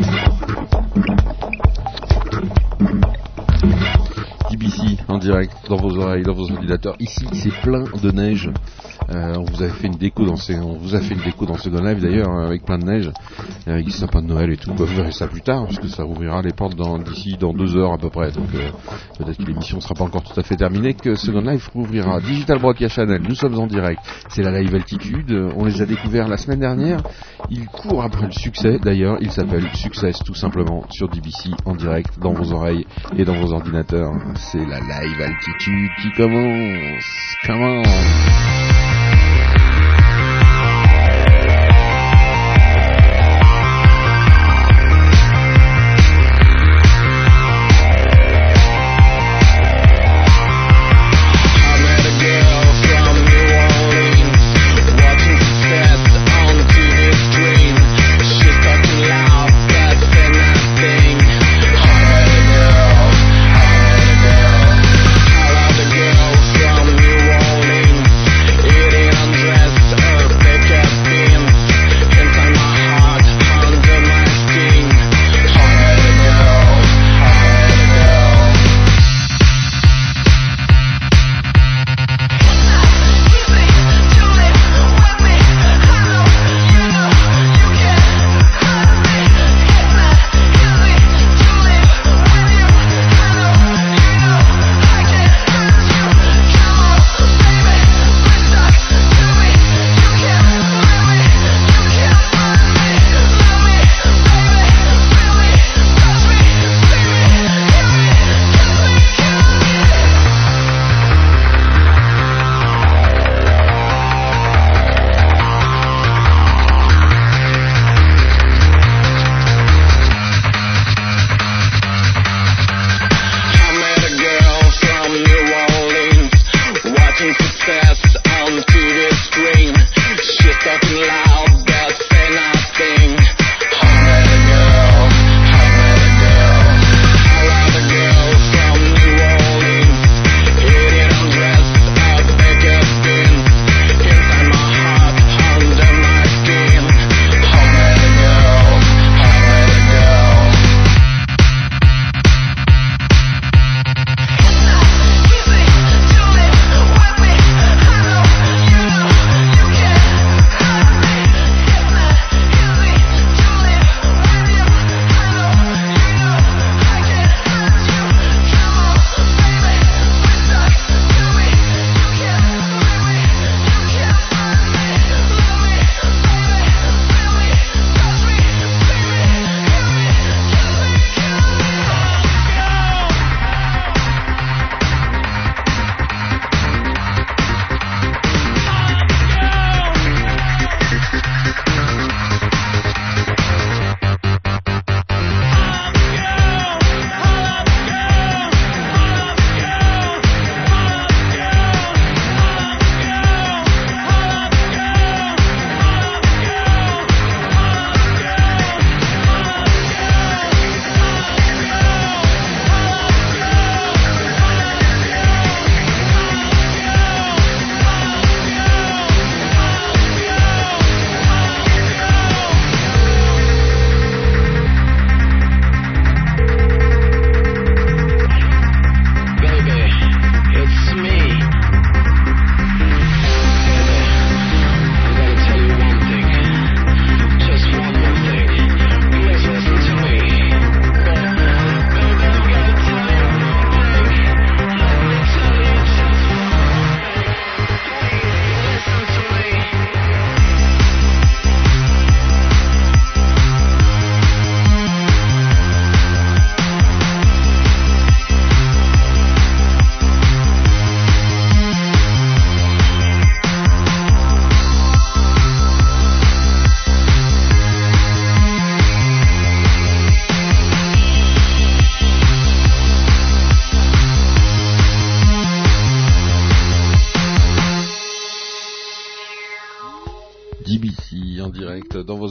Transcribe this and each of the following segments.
DBC en direct dans vos oreilles, dans vos ordinateurs. Ici, c'est plein de neige. Euh, on vous a fait une déco dans ces, on vous a fait une déco dans ce live d'ailleurs hein, avec plein de neige, avec des sapins de Noël et tout. Bah, vous verrez ça plus tard puisque ça ouvrira les portes d'ici dans deux heures à peu près. Donc euh, peut-être que l'émission sera pas encore tout à fait terminée, que Second Live rouvrira. Digital Broadcast Channel, nous sommes en direct. C'est la live altitude. On les a découverts la semaine dernière. Ils courent après le succès. D'ailleurs, il s'appelle Success tout simplement sur DBC en direct dans vos oreilles et dans vos ordinateurs. C'est la live altitude qui commence.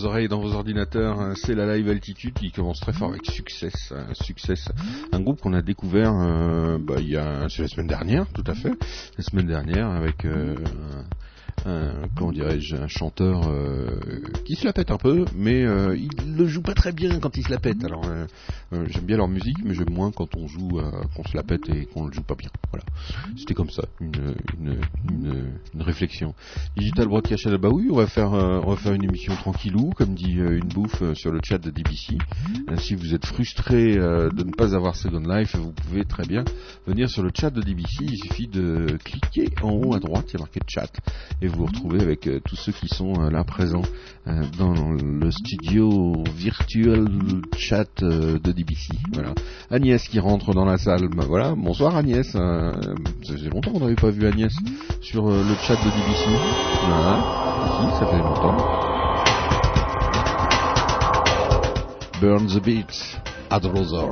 Comment c'est la live altitude qui commence très fort avec Success, Success, un groupe qu'on a découvert euh, bah, il y a la semaine dernière, tout à fait, la semaine dernière avec euh, un, comment dirais-je, un chanteur euh, qui se la pète un peu, mais euh, il le joue pas très bien quand il se la pète. Alors euh, j'aime bien leur musique, mais j'aime moins quand on joue, qu'on se la pète et qu'on le joue pas bien. Voilà, c'était comme ça, une, une, une, réflexion. Digital Broadcast bah oui, on va faire, on va faire une émission tranquillou, comme dit une bouffe sur le chat de DBC. si vous êtes frustré de ne pas avoir Second Life, vous pouvez très bien venir sur le chat de DBC. Il suffit de cliquer en haut à droite, il y a marqué chat, vous retrouvez avec euh, tous ceux qui sont euh, là présents euh, dans le studio virtuel chat de DBC. Voilà. Agnès qui rentre dans la salle. Bah, voilà. Bonsoir Agnès. ça fait longtemps qu'on n'avait pas vu Agnès sur le chat de DBC. Voilà. ça fait longtemps. Burn the Beats, Adrozor.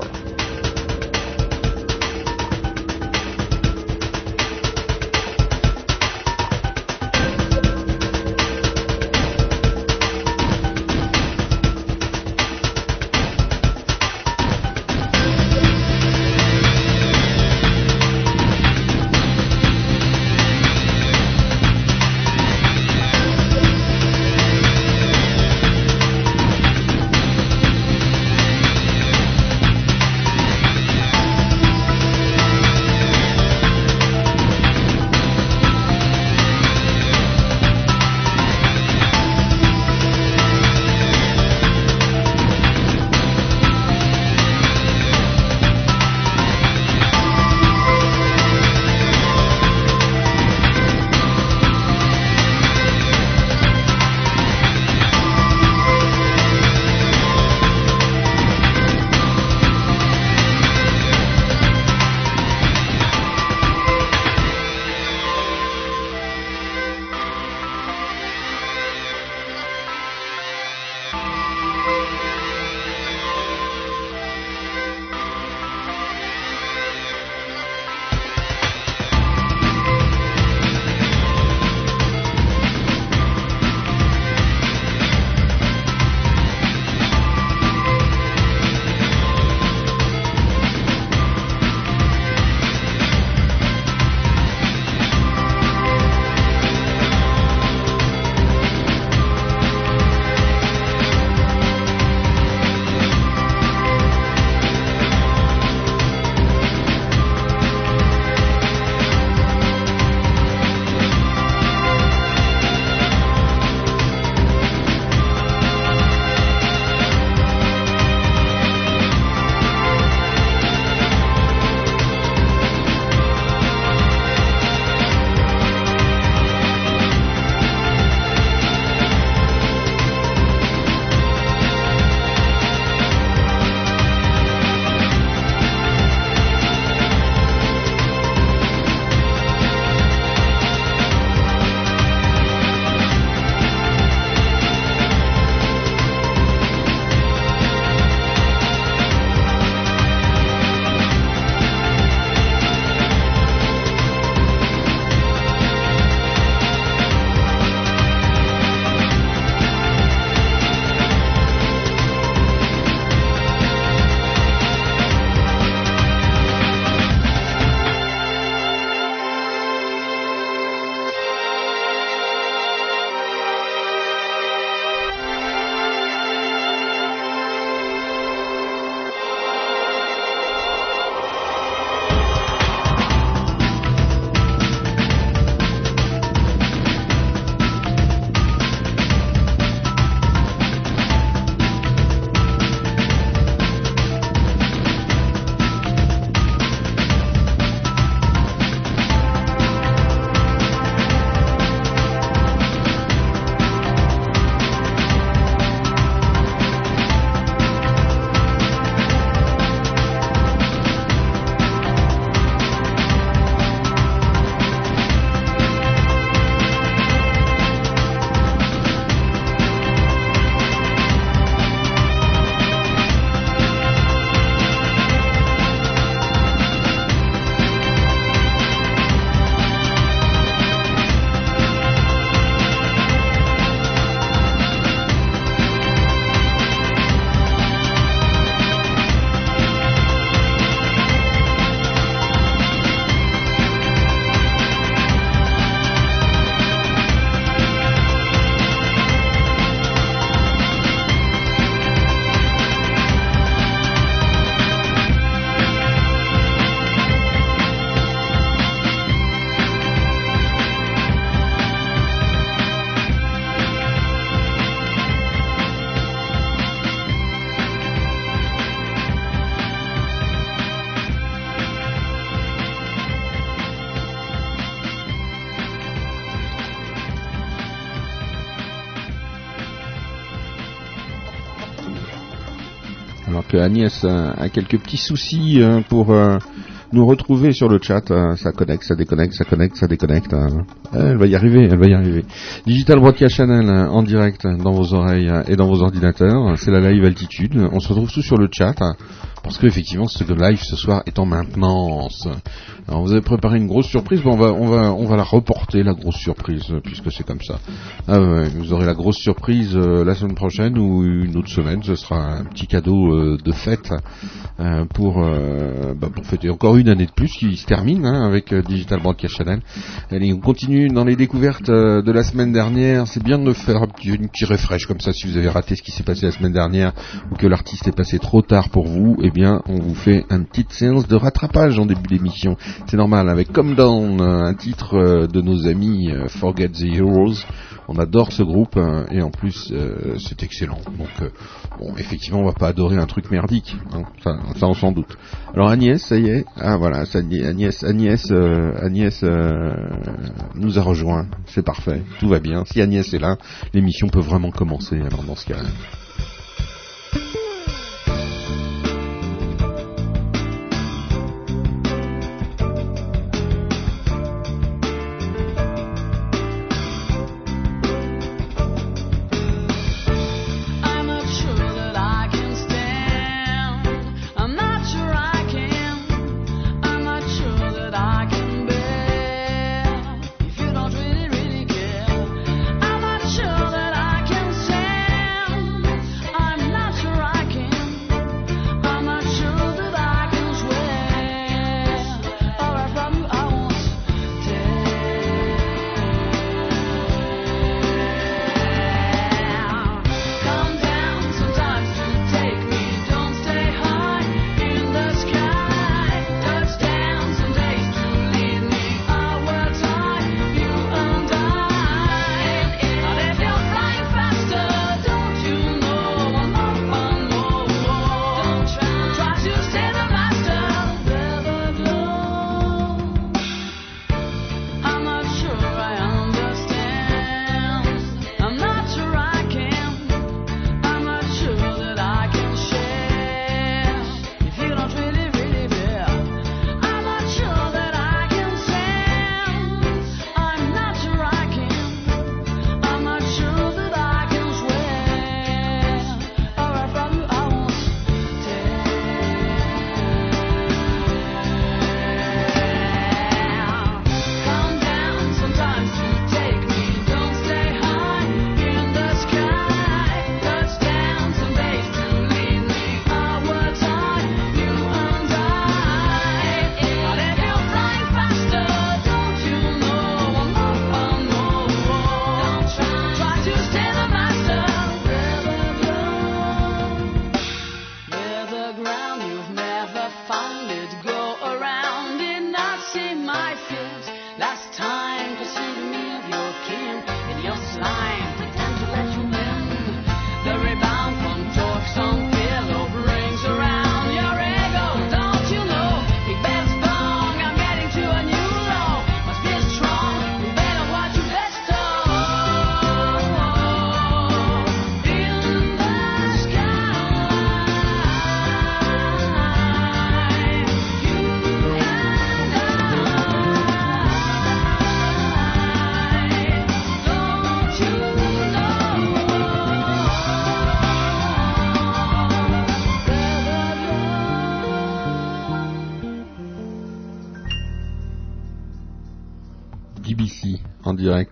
Agnès a, quelques petits soucis hein, pour euh, nous retrouver sur le chat. Hein. Ça connecte, ça déconnecte, ça connecte, ça déconnecte. Hein. Elle va y arriver, elle va y arriver. Digital Broadcast Channel en direct dans vos oreilles et dans vos ordinateurs. C'est la live altitude. On se retrouve tous sur le chat. Parce qu'effectivement, ce live ce soir est en maintenance. Alors vous avez préparé une grosse surprise, bon, on va, on va, on va la reporter la grosse surprise puisque c'est comme ça. Ah, vous aurez la grosse surprise euh, la semaine prochaine ou une autre semaine. Ce sera un petit cadeau euh, de fête euh, pour bah, pour fêter encore une année de plus qui se termine hein, avec Digital Broadcast Channel. Allez, on continue dans les découvertes de la semaine dernière. C'est bien de faire une petite refresh comme ça si vous avez raté ce qui s'est passé la semaine dernière ou que l'artiste est passé trop tard pour vous. Eh bien, on vous fait une petite séance de rattrapage en début d'émission. C'est normal, avec Come Down, un titre euh, de nos amis euh, Forget the Heroes. On adore ce groupe hein, et en plus euh, c'est excellent. Donc bon, effectivement, on va pas adorer un truc merdique, hein. ça, on s'en doute. Alors Agnès, ça y est, ah voilà, ça, Agnès, Agnès, Agnès nous a rejoint, c'est parfait, tout va bien. Si Agnès est là, l'émission peut vraiment commencer. Alors dans ce cas.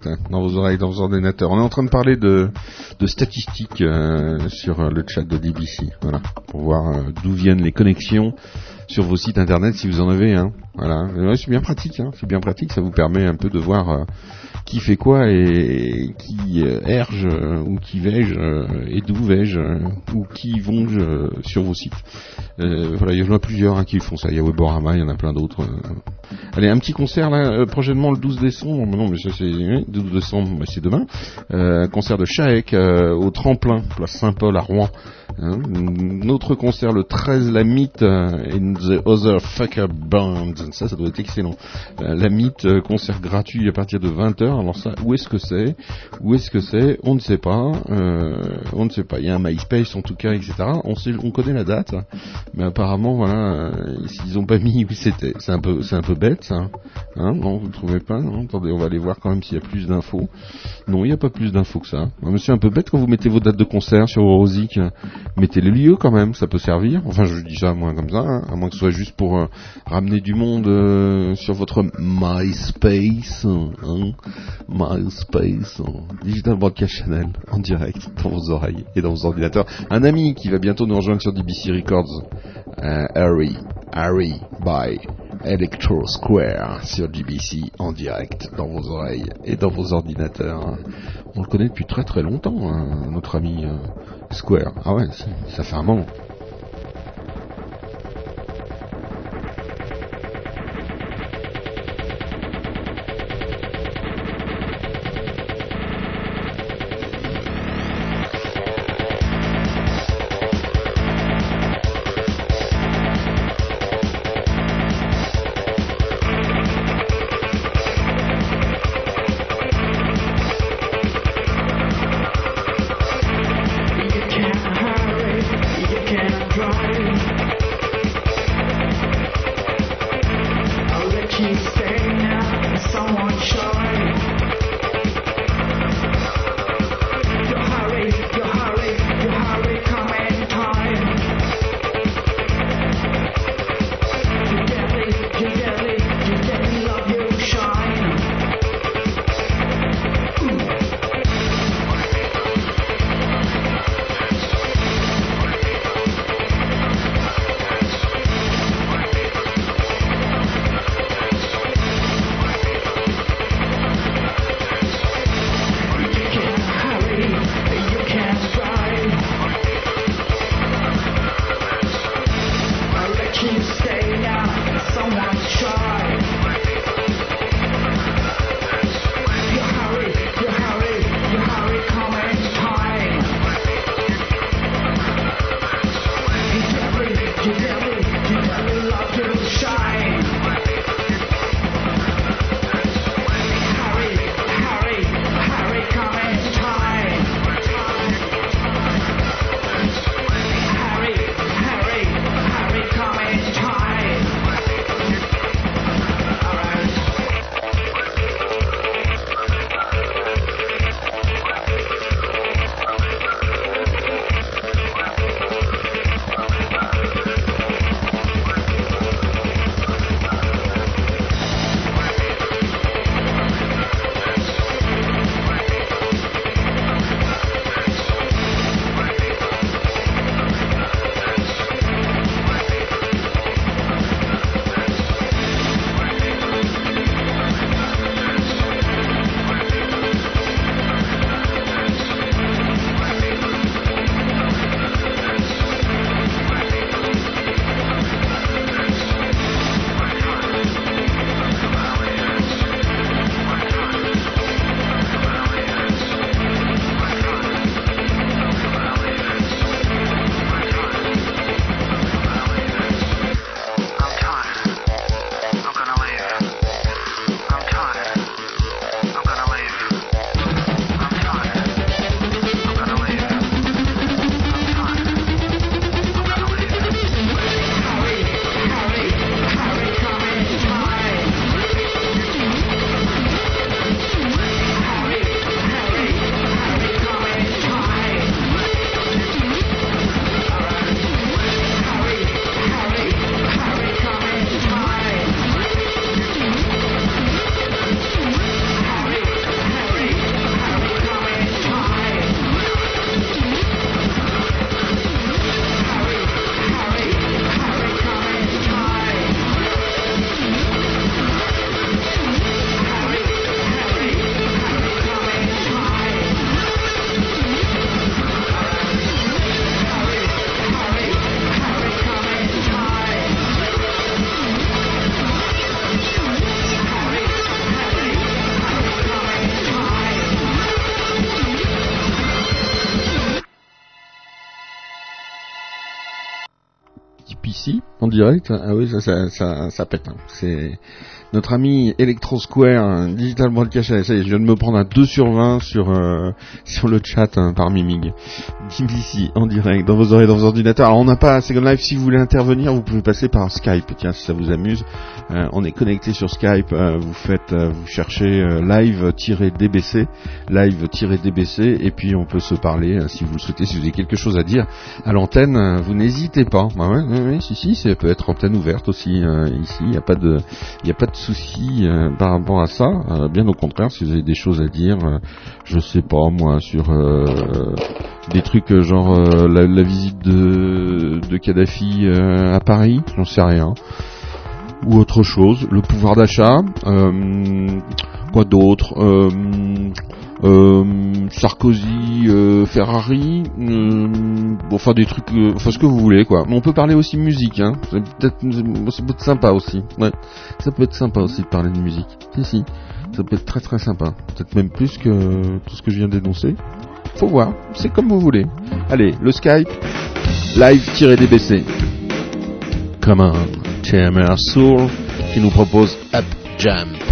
Hein, dans vos oreilles, dans vos ordinateurs. On est en train de parler de, statistiques euh, sur euh, le chat de DBC, voilà, pour voir euh, d'où viennent les connexions sur vos sites internet si vous en avez. Hein, voilà, c'est bien pratique, hein, c'est bien pratique, ça vous permet un peu de voir qui fait quoi et qui erge ou qui veige et d'où veige ou qui vonge sur vos sites. voilà, il y en a plusieurs qui font ça. Il y a Weborama, il y en a plein d'autres. Allez, un petit concert là, euh, prochainement le 12 décembre. Non, mais ça c'est 12 décembre, c'est demain. Euh, concert de Chaek euh, au tremplin, place Saint-Paul à Rouen. Hein. Notre concert le 13 la mythe in the other fucker band Ça, ça doit être excellent. Euh, la mythe euh, concert gratuit à partir de 20h. Alors ça, où est-ce que c'est? Où est-ce que c'est? On ne sait pas. Euh, on ne sait pas. Il y a un MySpace en tout cas, etc. On connaît la date, mais apparemment, voilà, s'ils ont pas mis où c'était, c'est un peu, c'est bête, ça. Hein? Non, vous ne trouvez pas? Attendez, on va aller voir quand même s'il y a plus d'infos. Non, il n'y a pas plus d'infos que ça. Monsieur, un peu bête quand vous mettez vos dates de concert sur Rosic. Mettez les lieux quand même, ça peut servir. Enfin, je dis ça moi comme ça, hein, à moins que ce soit juste pour euh, ramener du monde euh, sur votre MySpace, hein, MySpace, Digital Broadcast Channel, en direct dans vos oreilles et dans vos ordinateurs. Un ami qui va bientôt nous rejoindre sur DBC Records, euh, Harry, Harry, bye. Electro Square sur GBC en direct dans vos oreilles et dans vos ordinateurs. On le connaît depuis très très longtemps, hein, notre ami euh, Square. Ah ouais, ça fait un moment. Direct. Ah oui, ça, ça, ça, ça pète. Hein. C'est notre ami Electro Square, Digital Broadcast, ça y est, je viens de me prendre un 2 sur 20 sur, euh, sur le chat hein, par Mimig. Ici en direct, dans vos oreilles, dans vos ordinateurs. Alors on n'a pas Second Life, si vous voulez intervenir, vous pouvez passer par Skype, tiens, si ça vous amuse. Euh, on est connecté sur Skype, euh, vous faites, vous cherchez live-dbc, live-dbc, et puis on peut se parler, si vous le souhaitez, si vous avez quelque chose à dire à l'antenne, vous n'hésitez pas. Bah ouais, ouais, si, si, ça peut être antenne ouverte aussi, ici, il n'y a pas de, il souci euh, par rapport à ça. Euh, bien au contraire, si vous avez des choses à dire, euh, je sais pas moi, sur des trucs genre la, visite de, de Kadhafi à Paris, j'en sais rien. Ou autre chose, le pouvoir d'achat, quoi d'autre euh, Sarkozy, euh, Ferrari, euh, enfin des trucs, enfin ce que vous voulez quoi. Mais on peut parler aussi musique, hein. peut-être, ça peut être sympa aussi. Ouais, ça peut être sympa aussi de parler de musique. Si si, ça peut être très très sympa. Peut-être même plus que tout ce que je viens d'énoncer. Faut voir, c'est comme vous voulez. Allez, le Skype, live-dbc. Comme un TMR Soul qui nous propose Up Jam.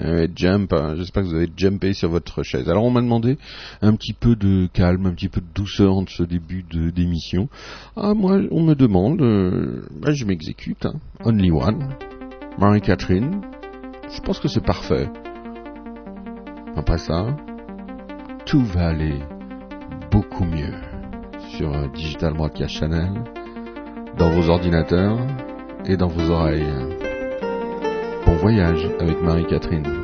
Euh, jump, hein. j'espère que vous avez jumpé sur votre chaise. Alors on m'a demandé un petit peu de calme, un petit peu de douceur en ce début d'émission. Ah moi, on me demande, euh, bah, je m'exécute. Hein. Only One, Marie-Catherine. Je pense que c'est parfait. Après ça, tout va aller beaucoup mieux sur Digital Broadcast Channel, dans vos ordinateurs et dans vos oreilles. Bon voyage avec Marie-Catherine.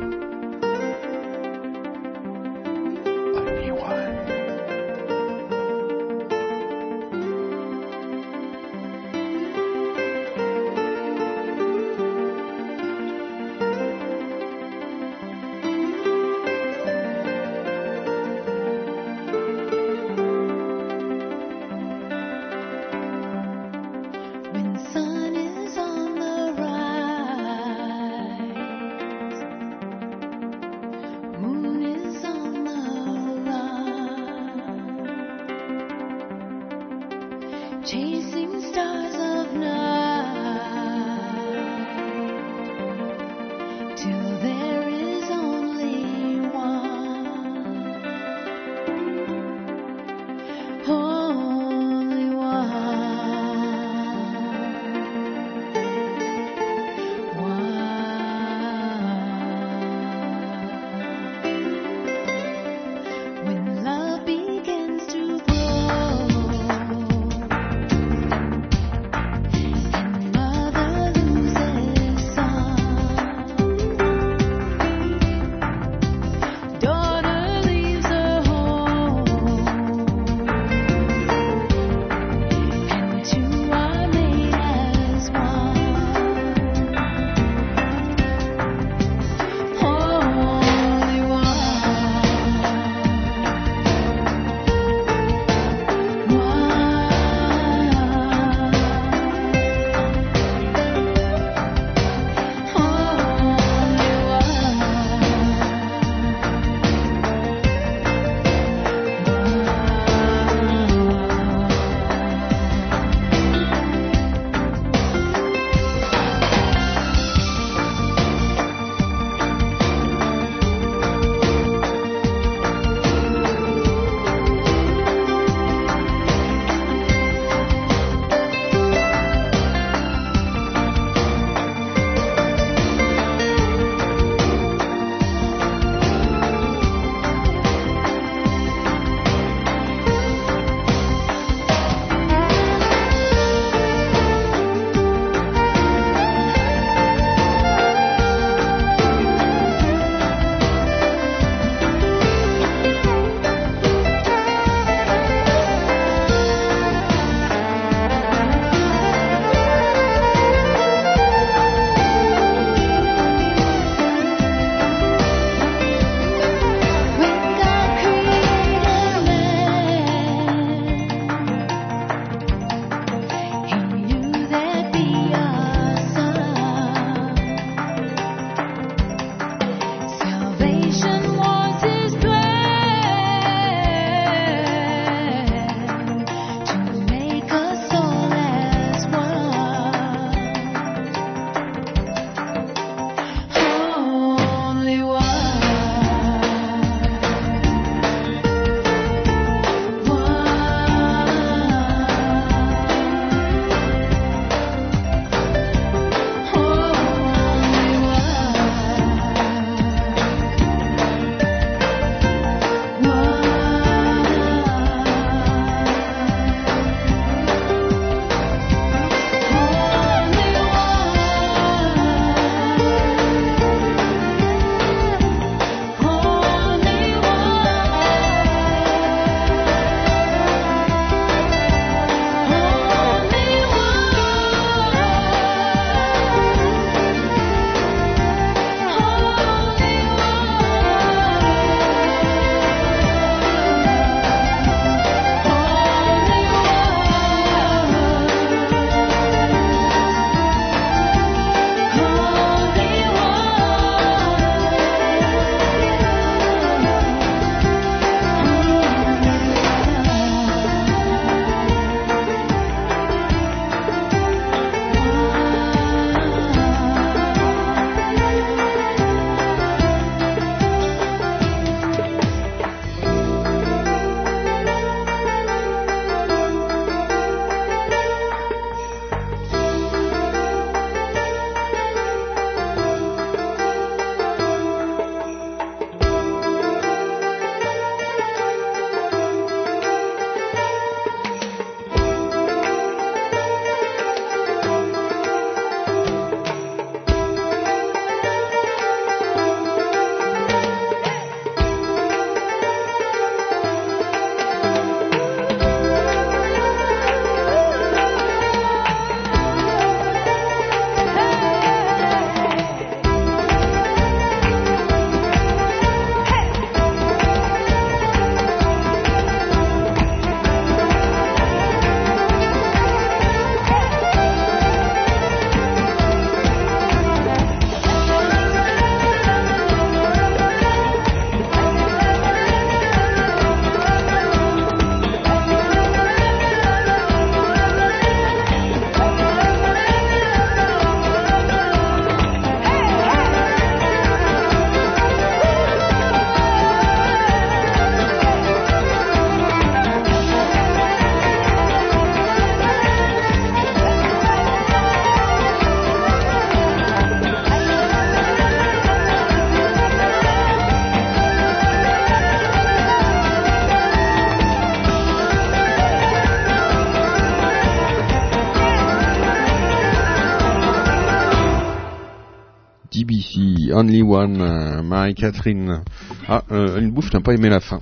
Only One, euh, Marie-Catherine. Ah, euh, une bouffe, t'as pas aimé la fin.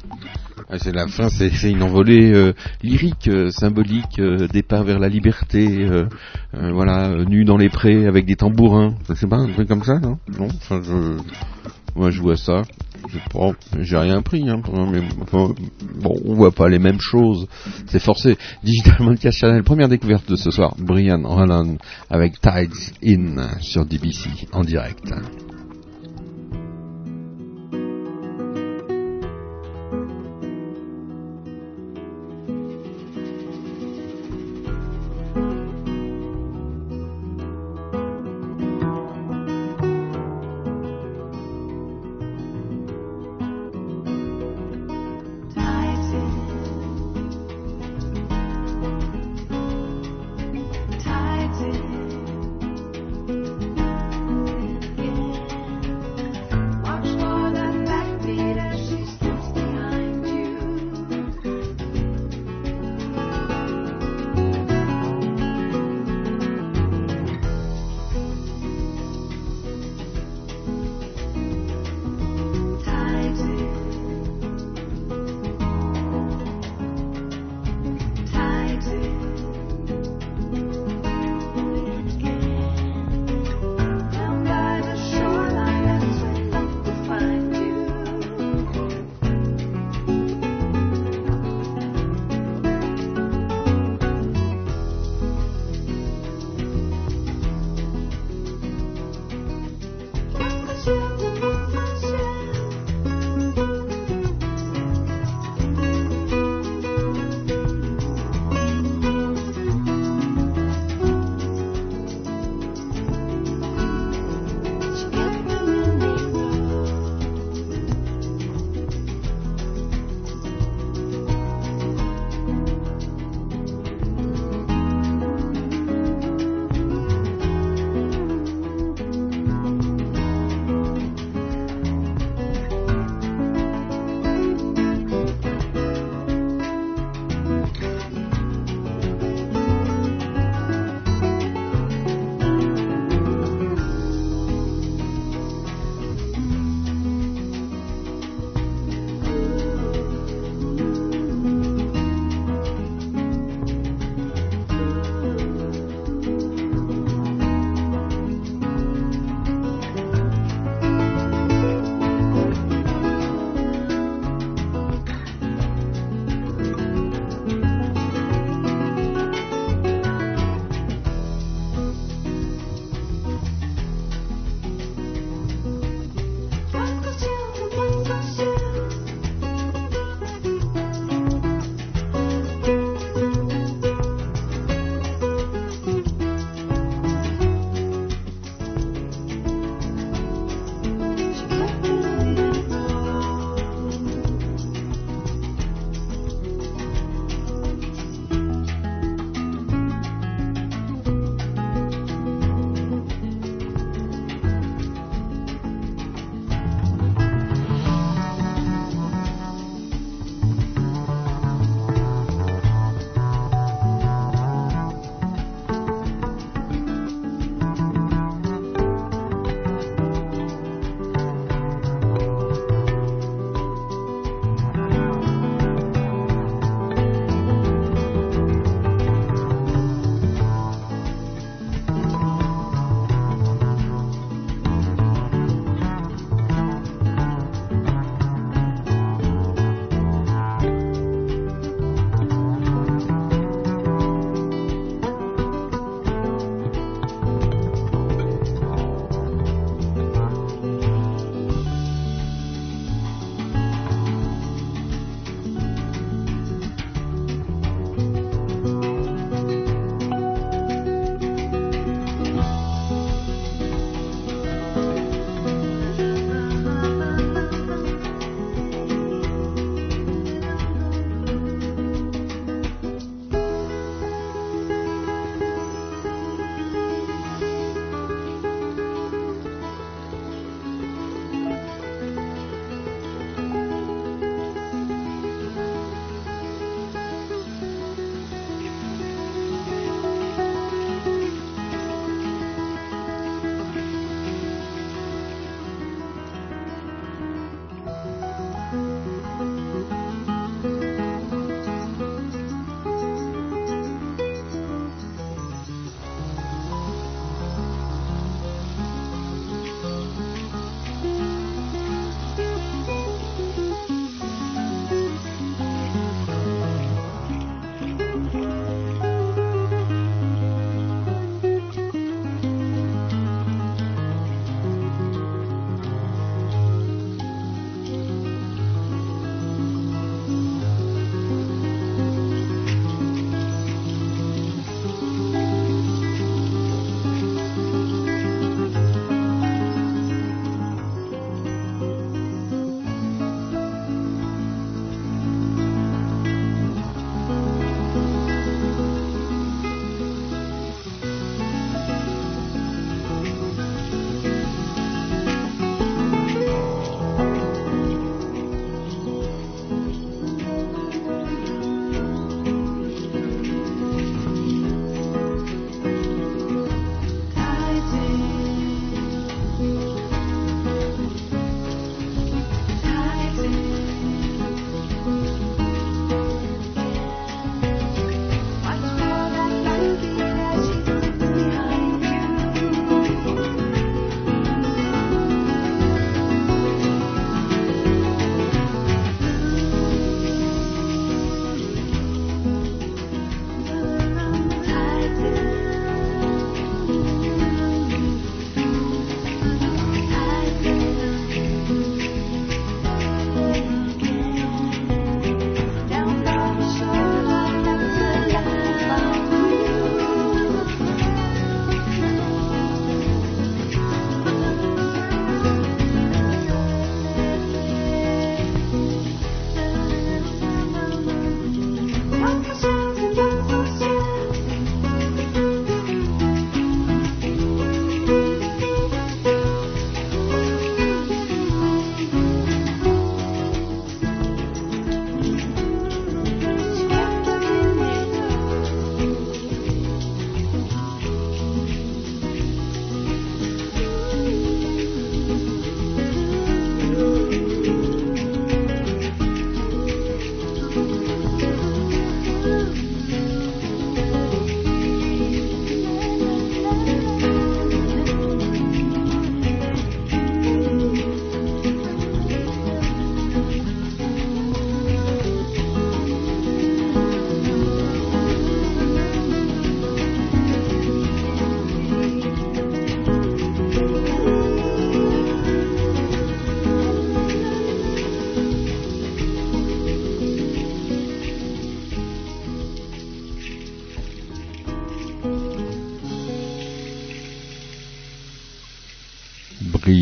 Ah, c'est la fin, c'est une envolée euh, lyrique, symbolique, départ vers la liberté, voilà, nu dans les prés avec des tambourins. C'est pas un truc comme ça, non? Non, enfin, je, moi, je vois ça. Je j'ai rien pris, hein, mais bon, on voit pas les mêmes choses. C'est forcé. Digital Podcast Channel, première découverte de ce soir, Brian Holland avec Tides In sur DBC en direct.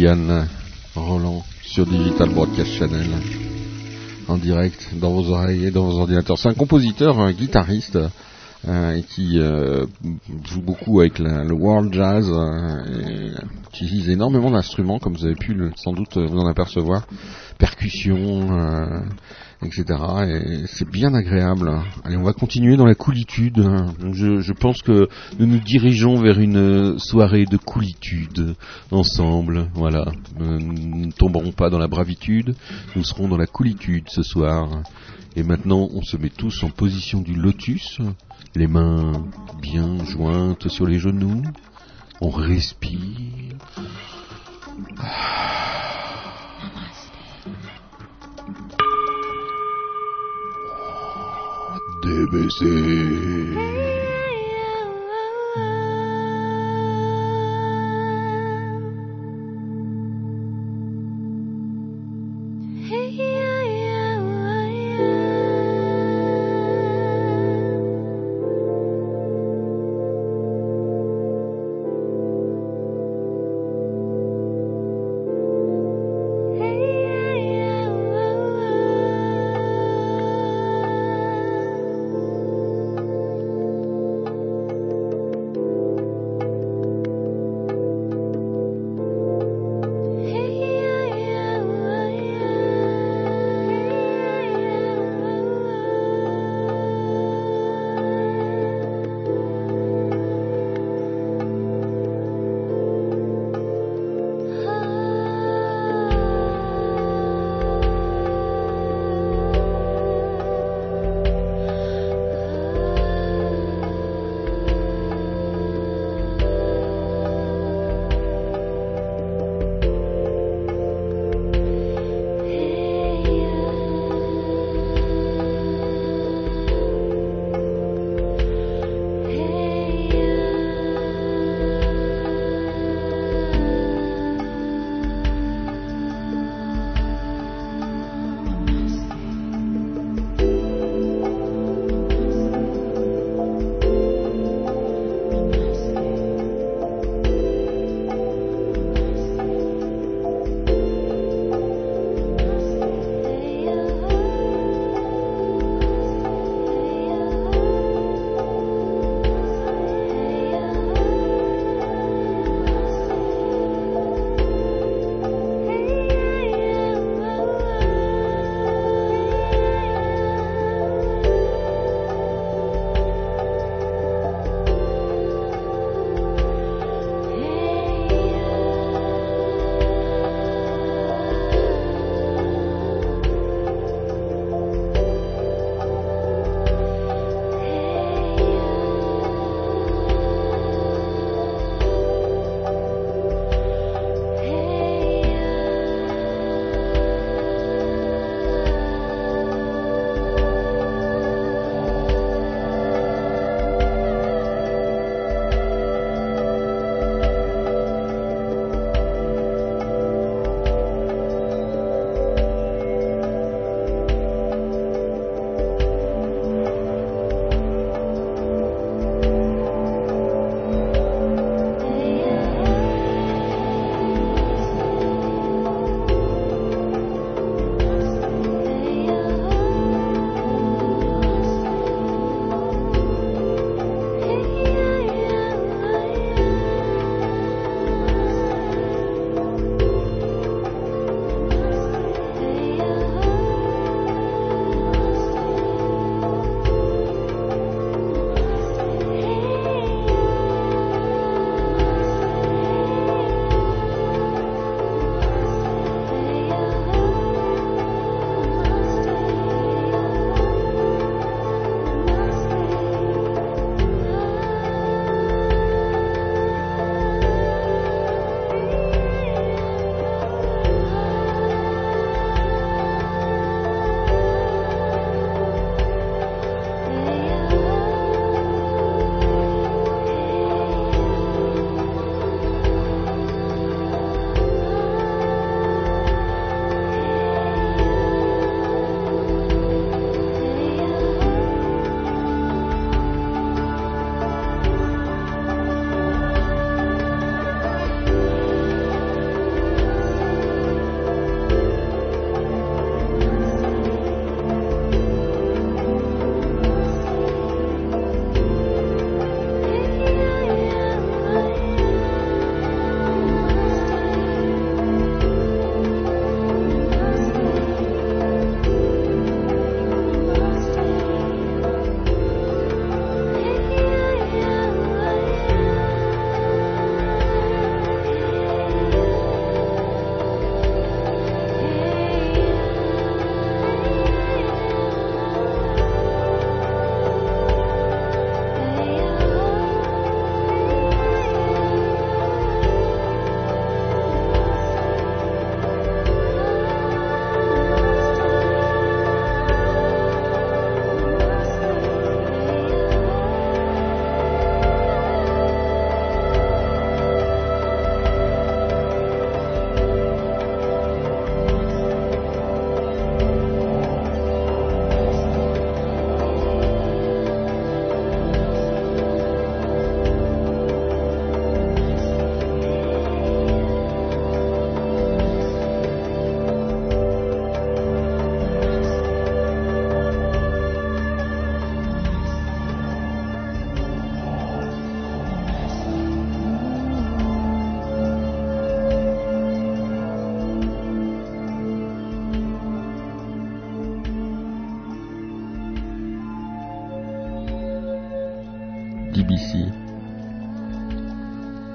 Rian Roland sur Digital Broadcast Channel en direct dans vos oreilles et dans vos ordinateurs. C'est un compositeur, un guitariste euh, qui euh, joue beaucoup avec le world jazz, euh, utilise énormément d'instruments, comme vous avez pu sans doute vous en apercevoir, percussions, etc. Et c'est bien agréable. Allez, on va continuer dans la coolitude. Je, pense que nous nous dirigeons vers une soirée de coolitude ensemble. Voilà. Nous ne tomberons pas dans la bravitude. Nous serons dans la coolitude ce soir. Et maintenant, on se met tous en position du lotus, les mains bien jointes sur les genoux. On respire. DBC. DBC.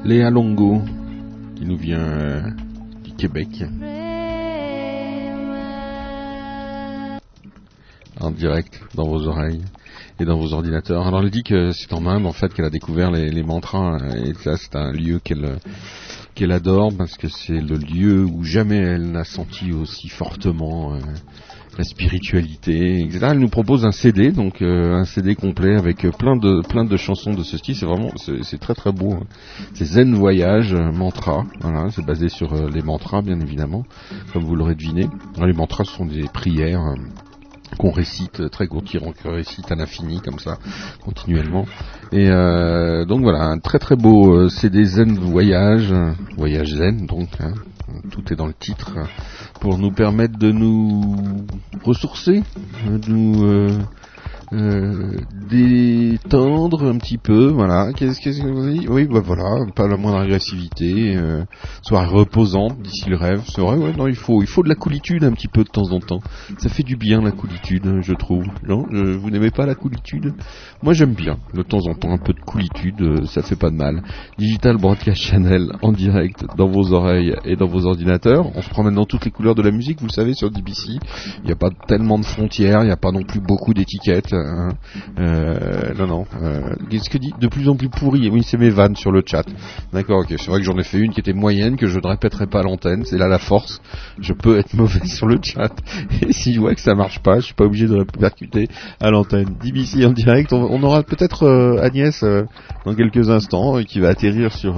Léa Longo, qui nous vient euh, du Québec. En direct dans vos oreilles et dans vos ordinateurs. Alors elle dit que c'est en Inde en fait qu'elle a découvert les, mantras euh, et ça c'est un lieu qu'elle qu'elle adore parce que c'est le lieu où jamais elle n'a senti aussi fortement euh, la spiritualité, etc. Elle nous propose un CD, donc euh, un CD complet avec plein de plein de chansons de ce style. C'est vraiment c'est très très beau. Hein. C'est Zen Voyage mantra. Voilà, c'est basé sur les mantras bien évidemment, comme vous l'aurez deviné. les mantras sont des prières qu'on récite euh, très courtirant, qu'on récite à l'infini comme ça, continuellement. Et euh, donc voilà, un très très beau euh, CD Zen Voyage, Voyage Zen donc, hein, tout est dans le titre, pour nous permettre de nous ressourcer, de nous détendre un petit peu, voilà. Qu'est-ce que vous dit? Oui, bah voilà, pas la moindre agressivité, euh, soirée reposante d'ici le rêve. C'est vrai, ouais, non, il faut, il faut de la coolitude un petit peu de temps en temps. Ça fait du bien la coolitude, je trouve. Non, vous n'aimez pas la coolitude Moi, j'aime bien de temps en temps un peu de coolitude, euh, ça fait pas de mal. Digital Broadcast Channel en direct dans vos oreilles et dans vos ordinateurs. On se promène dans toutes les couleurs de la musique, vous savez, sur DBC. Il n'y a pas tellement de frontières, il n'y a pas non plus beaucoup d'étiquettes. Hein. Euh, non, non. Euh, Qu'est-ce que dit De plus en plus pourri. Oui, c'est mes vannes sur le chat. D'accord, ok. C'est vrai que j'en ai fait une qui était moyenne, que je ne répéterai pas à l'antenne. C'est là la force. Je peux être mauvais sur le chat. Et si je vois que ça marche pas, je suis pas obligé de répercuter à l'antenne. DBC en direct. On, aura peut-être euh, Agnès dans quelques instants qui va atterrir sur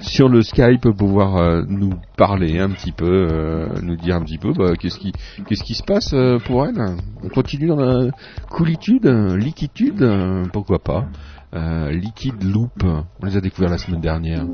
sur le Skype pour pouvoir nous parler un petit peu, nous dire un petit peu bah, qu'est-ce qui qu'est-ce qui se passe pour elle. On continue dans la liquitude, euh, pourquoi pas. Euh, liquide loop, on les a découverts la semaine dernière.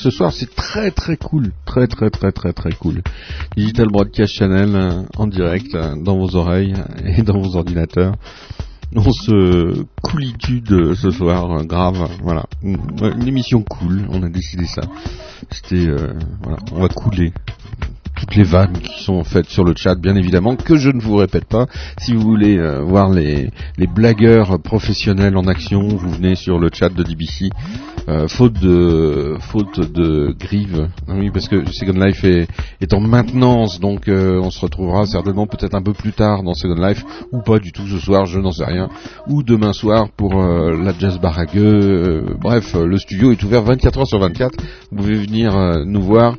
Ce soir, c'est très très cool, très très très très très cool. Digital Broadcast Channel euh, en direct euh, dans vos oreilles et dans vos ordinateurs. On se coolitude ce soir, euh, grave, voilà. Une émission cool, on a décidé ça. C'était, voilà, on va couler toutes les vannes qui sont faites sur le chat, bien évidemment, que je ne vous répète pas. Si vous voulez voir les, les blagueurs professionnels en action, vous venez sur le chat de DBC. Euh, faute de faute de grive. Ah oui, parce que Second Life est, est en maintenance, donc euh, on se retrouvera certainement peut-être un peu plus tard dans Second Life, ou pas du tout ce soir, je n'en sais rien, ou demain soir pour euh, la Jazz Baragueux. bref, le studio est ouvert 24 heures sur 24. Vous pouvez venir nous voir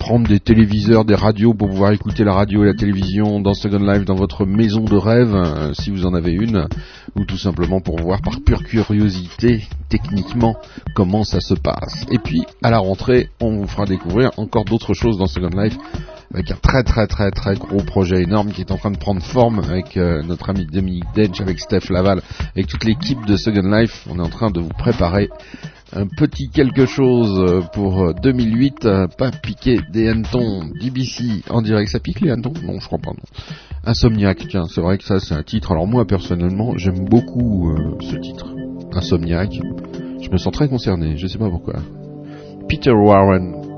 prendre des téléviseurs, des radios pour pouvoir écouter la radio et la télévision dans Second Life dans votre maison de rêve, euh, si vous en avez une, ou tout simplement pour voir par pure curiosité, techniquement, comment ça se passe. Et puis, à la rentrée, on vous fera découvrir encore d'autres choses dans Second Life, avec un très très très très gros projet énorme qui est en train de prendre forme avec euh, notre ami Dominique Dench, avec Steph Laval, avec toute l'équipe de Second Life. On est en train de vous préparer un petit quelque chose pour 2008, euh, pas piquer des hannetons DBC en direct. Ça pique les hannetons? Non, je crois pas. Insomniac, tiens, c'est vrai que ça c'est un titre. Alors moi personnellement, j'aime beaucoup euh, ce titre. Insomniac. Je me sens très concerné, je sais pas pourquoi. Peter Warren,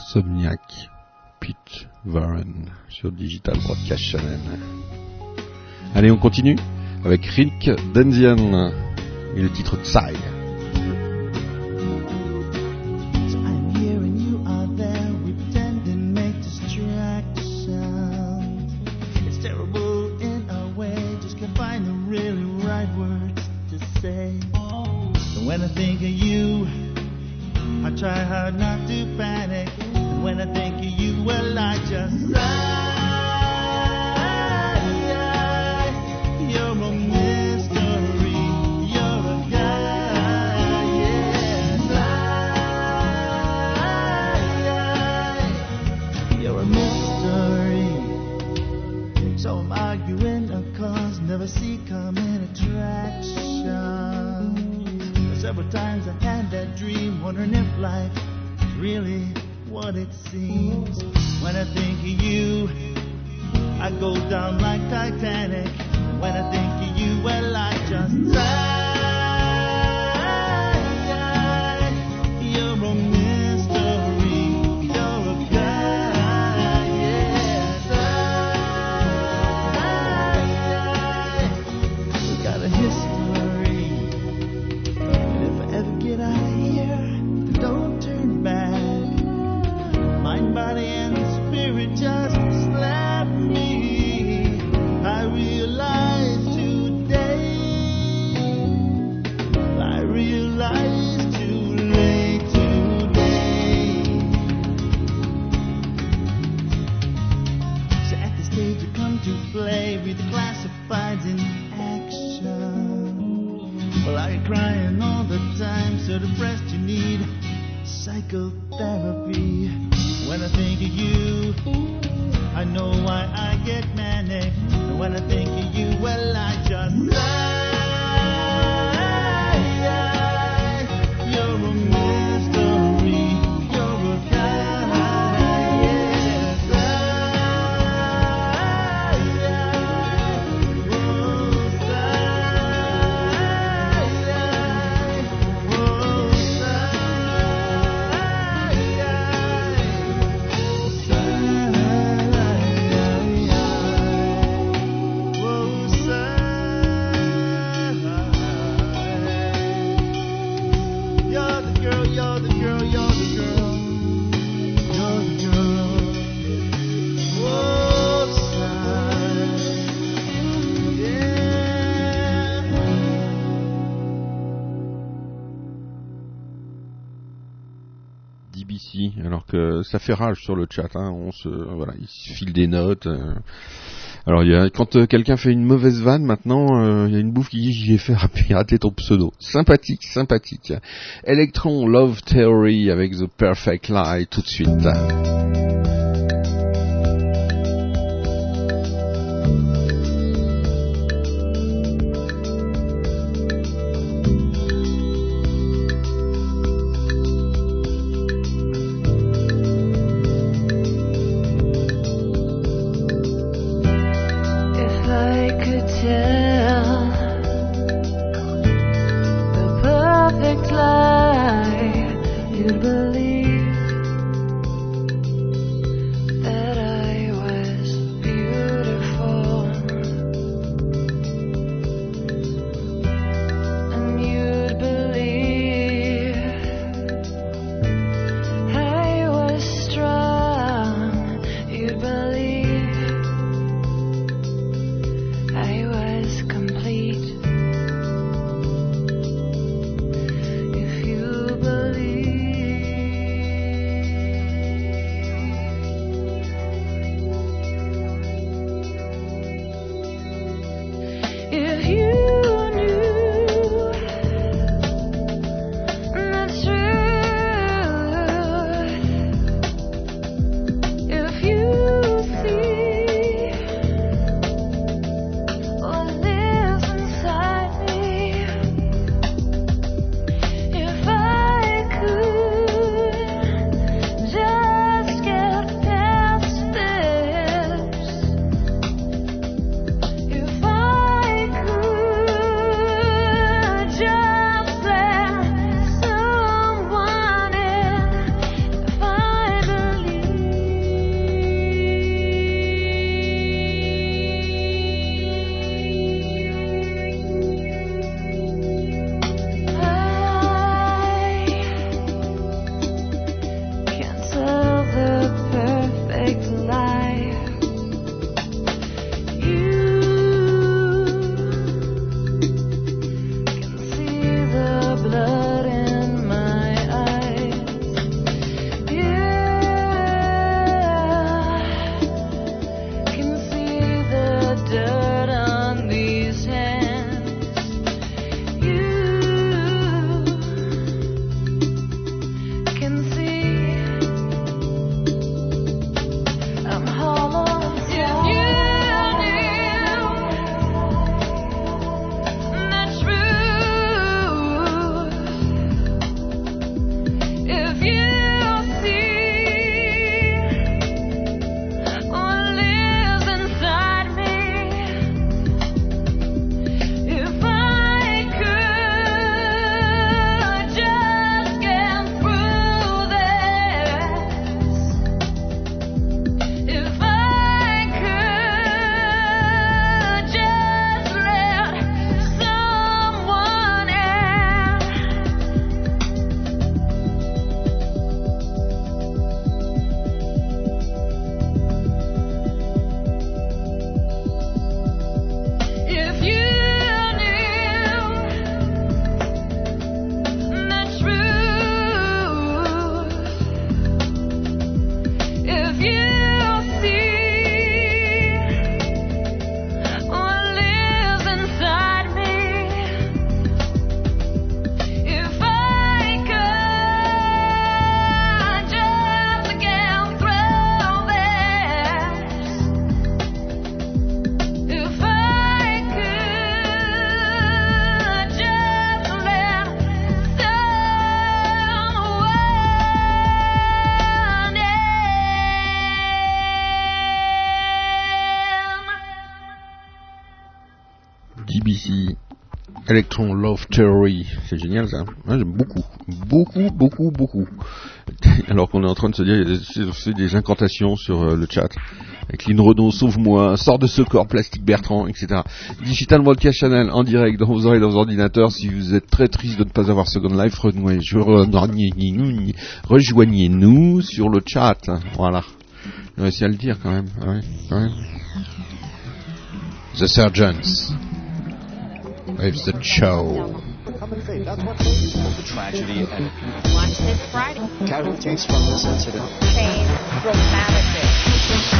Insomniac, Pete Warren sur Digital Broadcast Channel. Allez, on continue avec Rick Denzian et le titre Tsai. ça fait rage sur le chat. Hein, on se, voilà, il se filent des notes. Euh. Alors, quand euh, quelqu'un fait une mauvaise vanne, maintenant, euh, il y a une bouffe qui dit fait pirater ton pseudo. Sympathique, sympathique. Electron Love Theory avec The Perfect Lie tout de suite. Electron Love Theory. C'est génial ça. J'aime beaucoup. Beaucoup, beaucoup, beaucoup. Alors qu'on est en train de se dire, c'est des incantations sur euh, le chat. Avec Lynn Renault, Sauve-moi, Sors de ce corps, Plastique Bertrand, etc. Digital Broadcast Channel en direct dans vos oreilles, dans vos ordinateurs. Si vous êtes très triste de ne pas avoir Second Life, rejoignez- rejoignez-nous sur le chat. Voilà. On va essayer à le dire quand même. The Surgeons. With the show. tragedy and Watch this Friday. casualties from this incident. Change dramatically.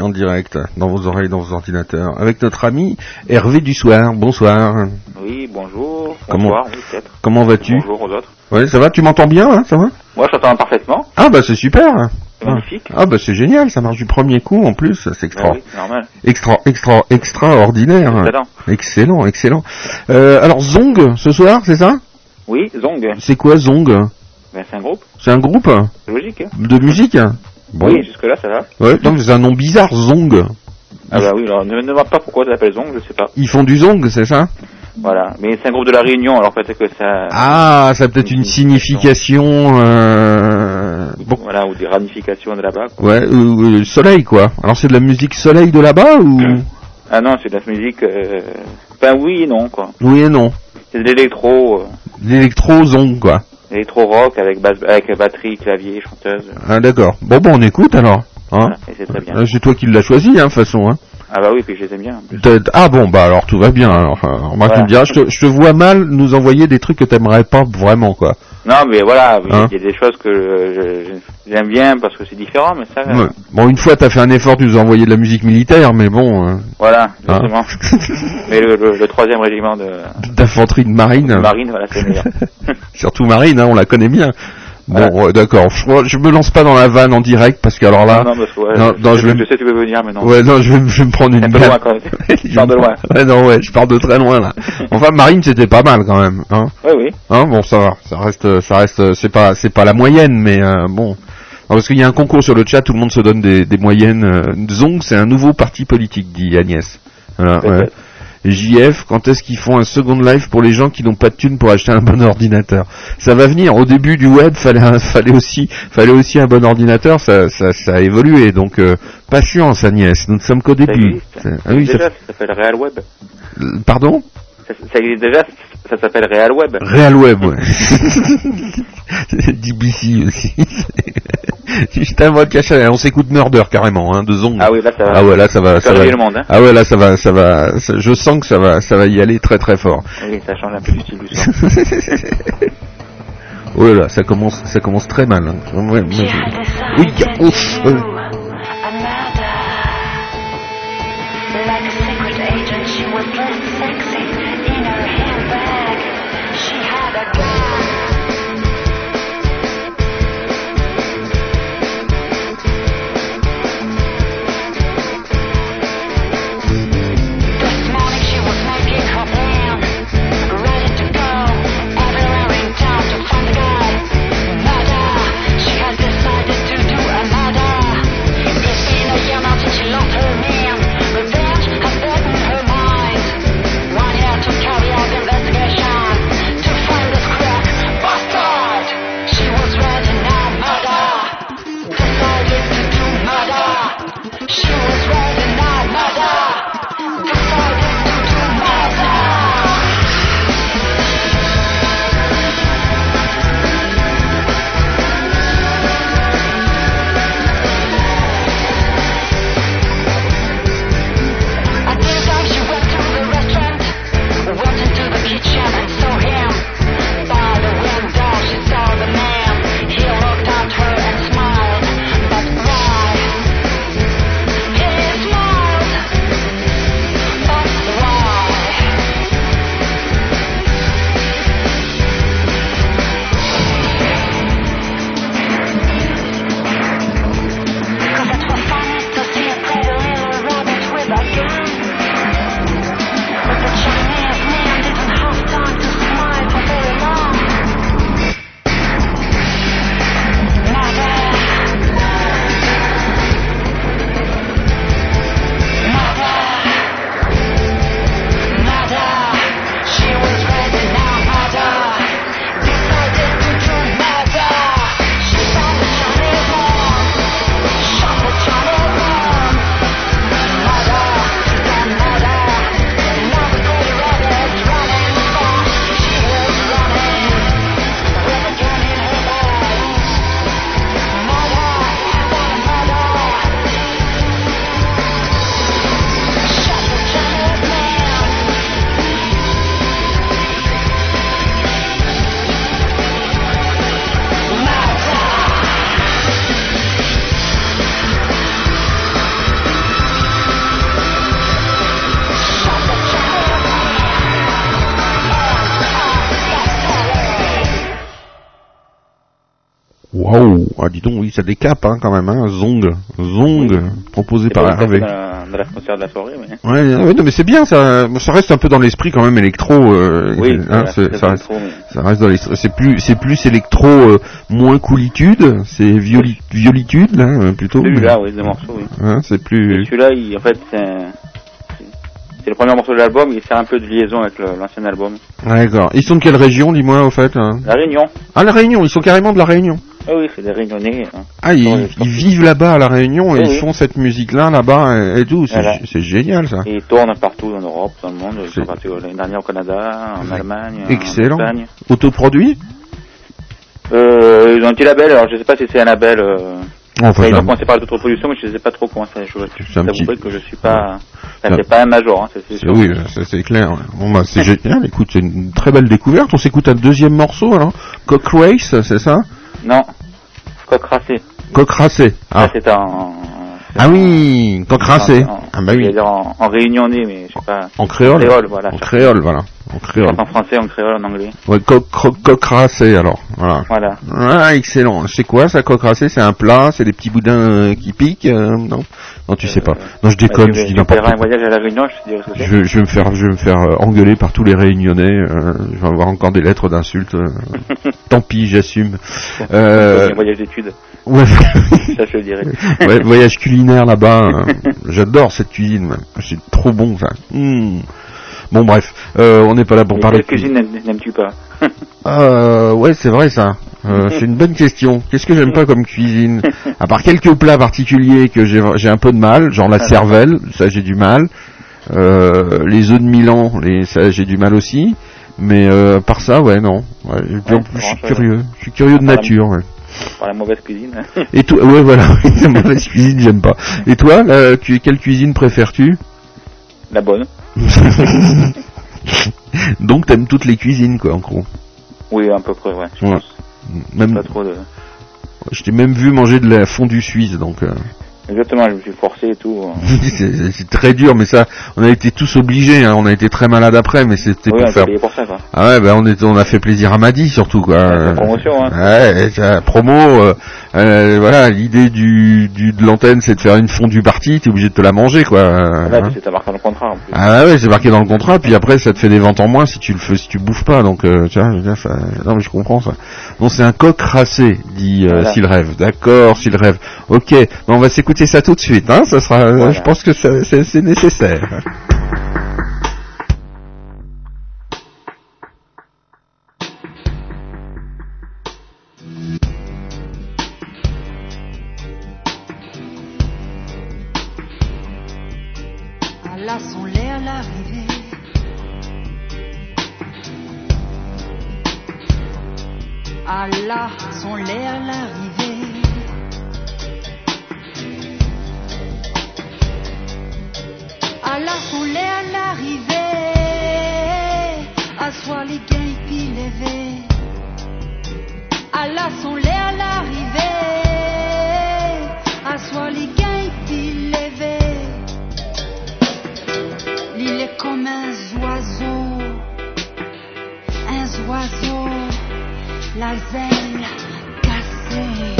En direct dans vos oreilles, dans vos ordinateurs, avec notre ami Hervé du soir. Bonsoir. Oui, bonjour. Comment- Bonsoir, oui. Comment vas-tu Bonjour aux autres. Ouais, ça va Tu m'entends bien hein, Ça va Moi, je t'entends parfaitement. Ah bah c'est super. C'est magnifique. Ah bah c'est génial, ça marche du premier coup en plus, c'est extra, Bah oui, normal. extra, extra, extraordinaire. Excellent. Excellent, excellent. Euh, alors Zong ce soir, c'est ça? Oui, Zong. C'est quoi Zong? Ben, c'est un groupe. C'est un groupe? Logique. hein. de musique? Bon. Oui, jusque-là, ça va. Ouais, mais c'est un nom bizarre, Zong. Ah bah oui, alors ne me demande pas pourquoi ça s'appelle Zong, je sais pas. Ils font du Zong, c'est ça? Voilà. Mais c'est un groupe de la Réunion, alors peut-être que ça... Ah, ça a peut-être une signification. Euh... Bon, Voilà, ou des ramifications de là-bas. ouais, euh, euh, soleil quoi. Alors c'est de la musique soleil de là-bas ou Ah non, c'est de la musique... Euh... Ben oui et non, quoi. Oui et non. C'est de l'électro. euh, L'électro Zong quoi. Électro rock avec, avec batterie, clavier, chanteuse. Ah d'accord. Bon bon, on écoute alors. Hein Voilà, et c'est très bien. C'est toi qui l'as choisi, hein, de toute façon. Hein. Ah bah oui, puis je les aime bien. Ah bon, bah alors tout va bien. Alors, euh, remarque, Voilà. tu me diras, je te, je te vois mal nous envoyer des trucs que t'aimerais pas vraiment, quoi. Non, mais voilà, il y a- Hein il y a des choses que euh, j'aime bien parce que c'est différent, mais ça, euh, Ouais. Bon, une fois, t'as fait un effort, tu nous as envoyé de la musique militaire, mais bon, euh, voilà, Hein justement. mais le, le, le troisième régiment de, d'infanterie de marine. de marine, voilà, c'est meilleur. Surtout marine, hein, on la connaît bien. Bon, ouais, d'accord. Je, je me lance pas dans la vanne en direct parce que alors là, non, non, ouais, je, non, je, je vais je sais tu veux venir, mais non. ouais, non, je vais, je vais me prendre une gaffe. loin quand même. Je pars de loin. Ouais, non, ouais, je pars de très loin là. Enfin, marine, c'était pas mal quand même, hein. Oui, oui. Hein, bon, ça va, ça reste, ça reste, c'est pas, c'est pas la moyenne, mais euh, bon. Parce qu'il y a un concours sur le chat, tout le monde se donne des, des moyennes. euh, Zong, c'est un nouveau parti politique, dit Agnès. Voilà, ouais. JF, quand est-ce qu'ils font un second life pour les gens qui n'ont pas de thunes pour acheter un bon ordinateur? Ça va venir. Au début du web, fallait, un- fallait aussi, fallait aussi un bon ordinateur. Ça, ça, ça a évolué. Donc, euh, patience, Agnès. Nous ne sommes qu'au Ça début. existe. Ah oui, ça déjà, ça s'appelle Real Web. Pardon? Ça, ça existe déjà, ça s'appelle Real Web. Real Web, ouais. DBC aussi. Mode caché. On s'écoute Murder carrément, hein, de Zong. Ah oui, là, ça va. Ah ouais, là ça va, Ça va. le monde, hein. Ah ouais, là ça va, ça va. ça- je sens que ça va, ça va y aller très très fort. Oui, ça change un peu du style du son. oh là là, ça commence, ça commence très mal. hein. Ouais, moi, Oui, ouf, euh. Donc, oui, ça décape hein, quand même, hein. Zong, Zong, proposé par Hervé. dans la, la frontière de la soirée, mais. Ouais, ouais, non, mais c'est bien, ça, ça reste un peu dans l'esprit quand même électro. euh, Oui, hein, ça, reste, trop, mais- ça reste dans l'esprit. C'est plus, c'est plus électro, euh, moins coolitude, c'est violi, violitude là, euh, plutôt. Celui-là, oui, deux morceaux, oui. Hein, c'est plus. celui-là, il- en fait, c'est c'est le premier morceau de l'album, il sert un peu de liaison avec le- l'ancien album. D'accord. Ils sont de quelle région, dis-moi, au fait hein? La Réunion. Ah, la Réunion. Ils sont carrément de la Réunion. Ah oui, c'est des Réunionnais. hein. Ah, ils, vivent là-bas à la Réunion et Oui, ils oui. font cette musique-là là-bas et, et tout. C'est Voilà. génial ça. Et ils tournent partout en Europe, dans le monde. Ils sont partis l'année dernière au Canada, en Allemagne, Excellent. en. Autoproduit? Euh, ils ont un petit label, alors je sais pas si c'est un label. Euh... Enfin, ils ont commencé par l'autoproduction, mais je sais pas trop comment ça joue. Je C'est un t'avouerai petit- que je suis pas. C'est Enfin, un- c'est pas un major, hein, c'est. Oui, c'est clair. Bon bah c'est génial. Écoute, c'est une très belle découverte. On s'écoute un deuxième morceau alors. Cock Race, c'est ça? Non. Coq racé. Coq racé. Ah. C'est en. Ah oui, en- Ah bah oui. en, en réunionnais, mais je sais pas. En créole. créole, voilà. En créole, voilà. En créole. En français, en créole, en anglais. Ouais, racé alors. Voilà. Voilà. Ah, excellent. C'est quoi ça, coq racé C'est un plat C'est des petits boudins euh, qui piquent euh, Non? Non, tu sais pas. Non, je déconne, Bah, je tu, dis tu n'importe paieras un quoi. voyage à la Réunion, je ce que. Je, je vais me faire, je vais me faire euh, engueuler par tous les réunionnais. euh, je vais avoir encore des lettres d'insultes. euh, tant pis, j'assume. Euh, Un voyage d'études, ouais, ça je le dirais. ouais, voyage culinaire là-bas. euh, J'adore cette cuisine. C'est trop bon ça. Mm. Bon bref, euh, on n'est pas là pour Mais parler quelle de cuisine. cuisine n'aimes- n'aimes-tu pas? Euh, ouais, c'est vrai ça. Euh, c'est une bonne question. Qu'est-ce que j'aime pas comme cuisine? À part quelques plats particuliers que j'ai un peu de mal, genre la Ah, cervelle, ça j'ai du mal. Euh, les œufs de Milan, les, ça j'ai du mal aussi. Mais euh, par ça, ouais, non. Ouais, Ouais, je suis curieux. Je suis curieux de nature. Ouais. La mauvaise cuisine. hein. Et toi, ouais, voilà. la mauvaise cuisine, j'aime pas. Et toi, là, tu, quelle cuisine préfères-tu? La bonne. Donc t'aimes toutes les cuisines, quoi, en gros. Oui, à peu près, ouais. Je Ouais. pense. Même, Pas trop de. je t'ai même vu manger de la fondue suisse, donc. euh, Exactement, je me suis forcé et tout. c'est c'est- très dur, mais ça, on a été tous obligés. Hein, on a été très malade après, mais c'était Oui, pour on faire. pour ça, quoi. Ah ouais, bah on on a fait plaisir à Madi surtout quoi. la promotion, hein. Ouais, promo. euh, euh, voilà, l'idée du, du de l'antenne, c'est de faire une fondue partie. T'es obligé de te la manger quoi. Là, hein. tu sais, t'as marqué dans le contrat, en plus. Ah ouais, c'est marqué dans le contrat. Puis après, ça te fait des ventes en moins si tu le fais, si tu bouffes pas. Donc, euh, dire, ça- non mais je comprends ça. Non, c'est un coq racé, dit euh, Voilà. s'il rêve. D'accord, s'il rêve. Ok, bon, on va s'écouter ça tout de suite. Hein, ça sera. euh, Voilà. Je pense que c'est c'est nécessaire. À la son l'air l'arrivée. À la son l'air l'arrivée. À soi les gains puis lever. À la son l'air l'arrivée. À soi les gains puis. L'île est comme un oiseau, un oiseau, la zèle cassée.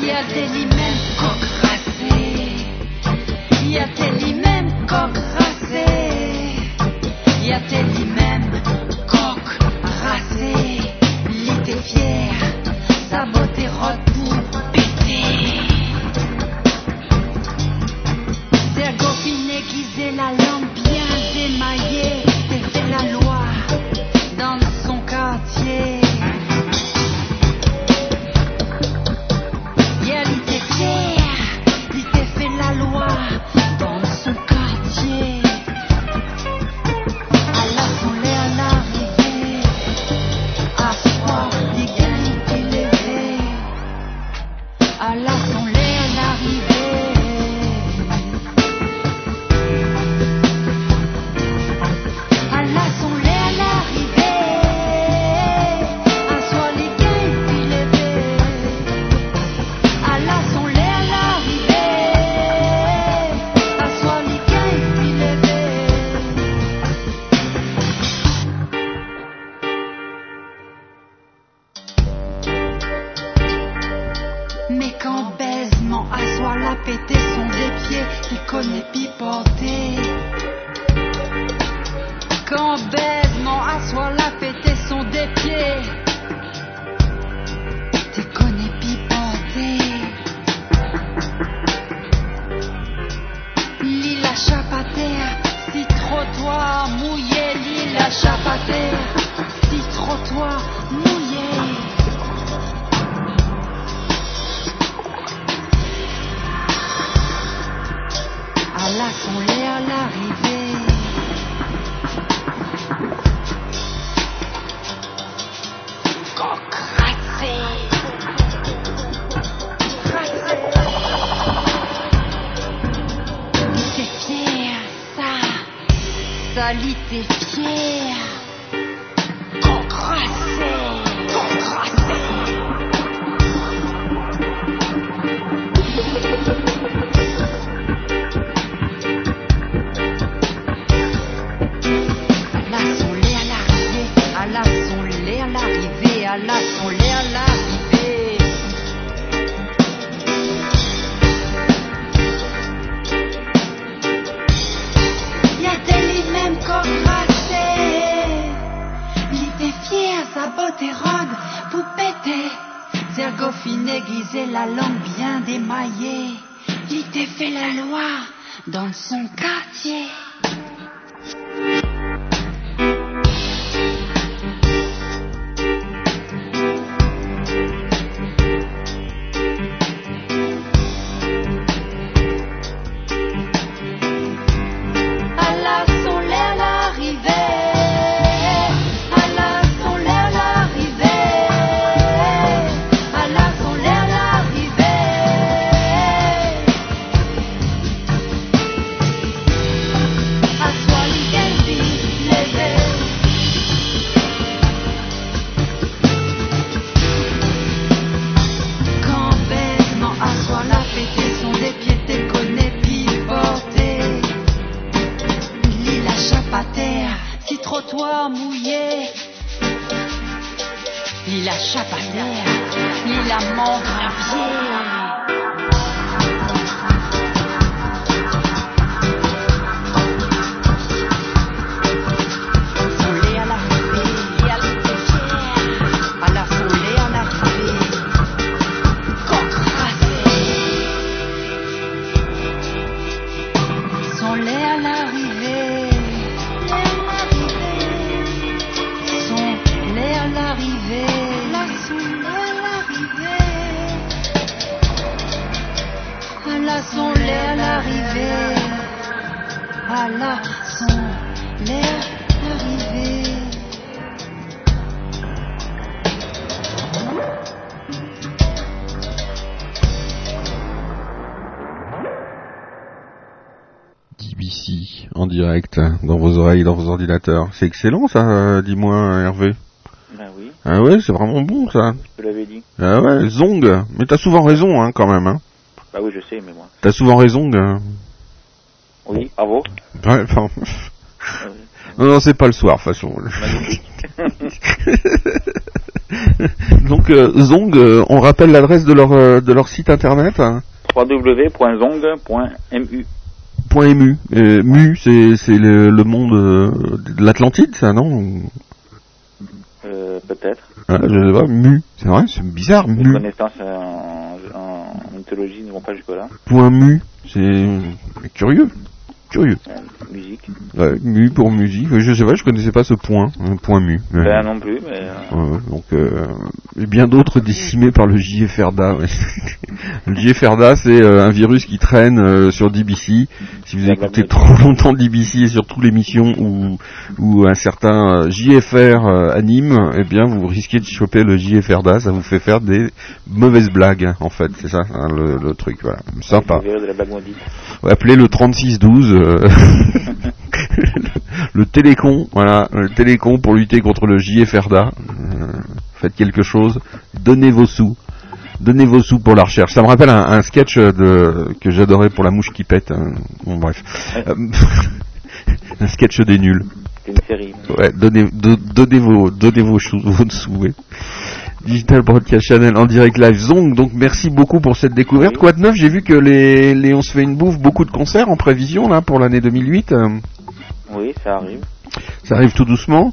Il y a des limènes coq racés, il y a des limènes coq racés, il y a des limènes coq racés. L'île est fière, sa beauté rôde il direct dans vos oreilles, dans vos ordinateurs. C'est excellent ça, euh, dis-moi Hervé. Ben oui, Ah ouais, c'est vraiment bon ça. je l'avais dit. Ah ouais, Zong. Mais t'as souvent raison hein, quand même. Hein. Bah oui, je sais, mais moi. T'as souvent raison. hein. Oui, bravo. Ouais, enfin, non, non, c'est pas le soir, de toute façon. Donc euh, Zong, euh, on rappelle l'adresse de leur euh, de leur site internet. hein. www.zong.mu. Point .mu. Euh, mu, c'est c'est le, le monde euh, de l'Atlantide, ça, non? Euh, peut-être. Ah, Je sais pas. Mu, c'est vrai, c'est bizarre. Mes Mu. connaissances en, en mythologie ne vont pas jusque-là. Point mu, c'est curieux, curieux. Euh, musique. Ouais, mu pour musique. Je sais pas, je connaissais pas ce point, un point mu. Ouais. Ben non plus, mais... euh, Ouais, donc euh, bien d'autres décimés par le JFRDA. ouais. le JFRDA, c'est euh, un virus qui traîne euh, sur DBC. Si vous écoutez trop longtemps DBC et surtout l'émission où, où un certain euh, JFR anime, eh bien vous risquez de choper le JFRDA. Ça vous fait faire des mauvaises blagues, hein, en fait. C'est ça hein, le, le truc. Voilà, sympa. Ouais, Appelez le 3612. Euh, le télécon, voilà, le télécon pour lutter contre le JFRDA. Euh, faites quelque chose, donnez vos sous. Donnez vos sous pour la recherche. Ça me rappelle un, un sketch de, que j'adorais pour la mouche qui pète. hein. Bon, bref. Euh, un sketch des nuls. C'est une série. Ouais, donnez, do- donnez vos, donnez vos, chou- vos sous. ouais. Digital Broadcast Channel en direct live Zong. Donc merci beaucoup pour cette découverte. Quoi de neuf J'ai vu que les, les On se fait une bouffe, beaucoup de concerts en prévision là pour l'année 2008. Euh, Oui, ça arrive. Ça arrive tout doucement,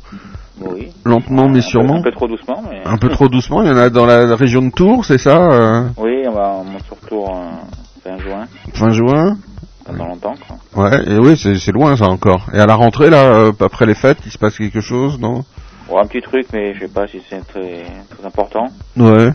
Oui. lentement mais Un peu- sûrement. Un peu trop doucement, mais... Un peu trop doucement. Il y en a dans la région de Tours, c'est ça euh, Oui, on va on monte sur tour euh, fin juin, Fin juin. pas dans longtemps, quoi. Ouais. Et oui, c'est loin ça encore. Et à la rentrée là, après les fêtes, il se passe quelque chose, non? Bon, un petit truc, mais je sais pas si c'est très, très important. Ouais.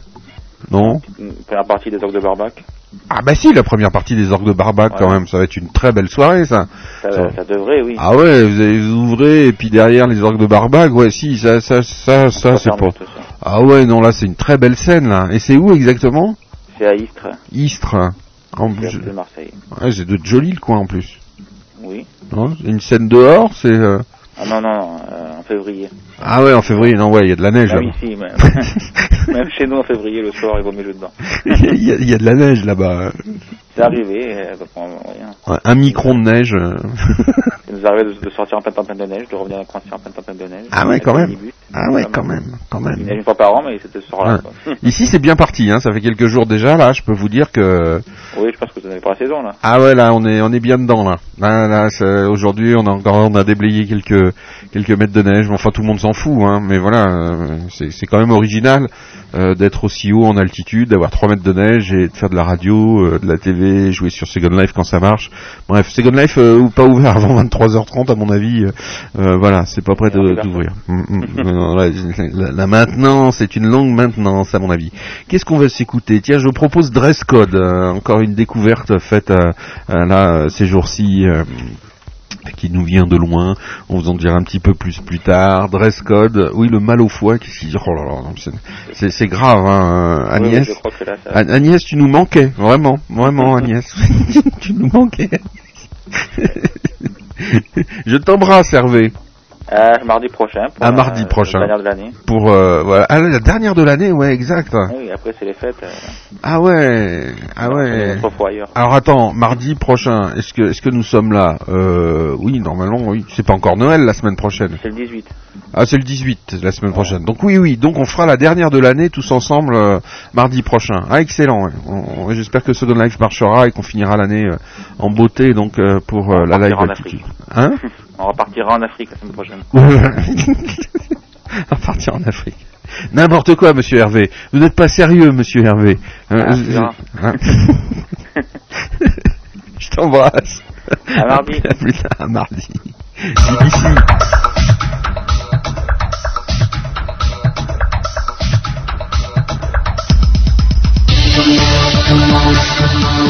Non. Première partie des orgues de Barbac. Ah bah si, la première partie des orgues de Barbac quand même, ça va être une très belle soirée ça. Ça, Ça- ça devrait, oui. Ah ouais, vous, avez, vous ouvrez et puis derrière les orgues de Barbac, ouais si, ça, ça, ça, ça, c'est fermé, pas. Ah ouais, non là c'est une très belle scène là. Et c'est où exactement? C'est à Istres, Istres. En plus, de Marseille. ouais, c'est de joli le coin en plus. Oui. Non Une scène dehors, c'est... euh, Ah non, non, euh, en février. Ah ouais, en février, non, ouais, il y a de la neige Même là-bas. ici, même. même chez nous en février, le soir, il vaut mieux dedans. Il y, a- il y a de la neige là-bas. C'est arrivé, euh. Ouais, Un micron de neige. euh. Ça nous arrivait de, de sortir en pleine tempête de neige, de revenir à en pleine tempête de neige. Ah ouais, quand même. Ah ouais, quand même, quand Il même. une fois par an, mais c'était ce. Ouais. quoi. Ici, c'est bien parti, hein. Ça fait quelques jours déjà, là. Je peux vous dire que oui, je pense que vous n'avez pas la saison, là. ah ouais, là, on est on est bien dedans, là. Là, là, aujourd'hui, on a encore on a déblayé quelques quelques mètres de neige. Enfin, tout le monde s'en fout, hein. Mais voilà, euh, c'est c'est quand même original euh, d'être aussi haut en altitude, d'avoir 3 mètres de neige et de faire de la radio, euh, de la TV, jouer sur Second Life quand ça marche. Bref, Second Life euh, ou pas ouvert avant 23h30 à mon avis. euh, euh, voilà, c'est pas prêt d'ouvrir. Mm, mm. La, maintenance, c'est une longue maintenance à mon avis. Qu'est-ce qu'on va s'écouter? Tiens, je vous propose Dress Code, encore une découverte faite là ces jours-ci. Qui nous vient de loin, on vous en dira un petit peu plus plus tard. Dress code, oui, le mal au foie, qu'est-ce qu'il dit Oh là là, non, c'est- grave, hein, Oui, oui, Agnès. là, ça... Agnès, tu nous manquais, vraiment, vraiment, Agnès. tu nous manquais. Je t'embrasse, Hervé. Euh, mardi prochain. Pour Ah, la- mardi prochain. La dernière de l'année. Pour euh, voilà, ah, la dernière de l'année, ouais, exact. Oui, après, c'est les fêtes. Euh, Ah ouais, ah ouais. Fois ailleurs. Alors attends, mardi prochain, est-ce que est-ce que nous sommes là euh, Oui, normalement, oui. C'est pas encore Noël la semaine prochaine. C'est le 18. Ah, c'est le 18 la semaine prochaine. Donc oui, oui. Donc on fera la dernière de l'année tous ensemble euh, mardi prochain. Ah, excellent. ouais. On- on- J'espère que Second Life marchera et qu'on finira l'année en beauté donc pour la live. Hein? On repartira en Afrique la semaine prochaine. À partir en Afrique. N'importe quoi, Monsieur Hervé. Vous n'êtes pas sérieux, Monsieur Hervé. Euh, Ah, je- hein Je t'embrasse. À mardi. À plus tard, à mardi. BBC. Get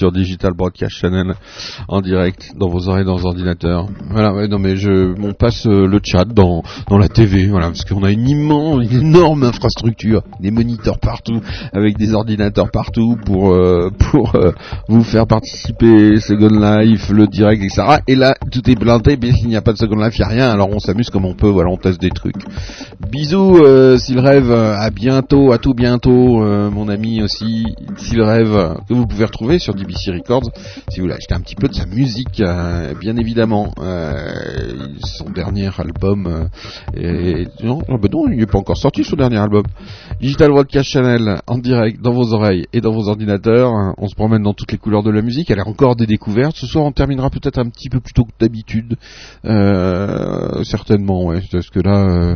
sur Digital Broadcast Channel en direct dans vos oreilles, dans vos ordinateurs. Voilà, ouais, non mais je, on passe euh, le chat dans, dans la TV, voilà, parce qu'on a une immense, une énorme infrastructure, des moniteurs partout, avec des ordinateurs partout pour, euh, pour euh, vous faire participer, Second Life, le direct, etc. Et là, tout est blindé, bien s'il n'y a pas de Second Life, il n'y a rien, alors on s'amuse comme on peut, voilà, on teste des trucs. Bisous, euh, s'il rêve, à bientôt, à tout bientôt, mon ami aussi, s'il rêve, que vous pouvez retrouver sur DBC Records, si vous voulez acheter un petit peu de sa musique, euh, bien évidemment. Euh, son dernier album, euh, est- non, bah non, il n'est pas encore sorti son dernier album. Digital Broadcast Channel, en direct, dans vos oreilles et dans vos ordinateurs. On se promène dans toutes les couleurs de la musique. Elle a encore des découvertes. Ce soir, on terminera peut-être un petit peu plus tôt que d'habitude. Euh, certainement, ouais. Parce que là, euh,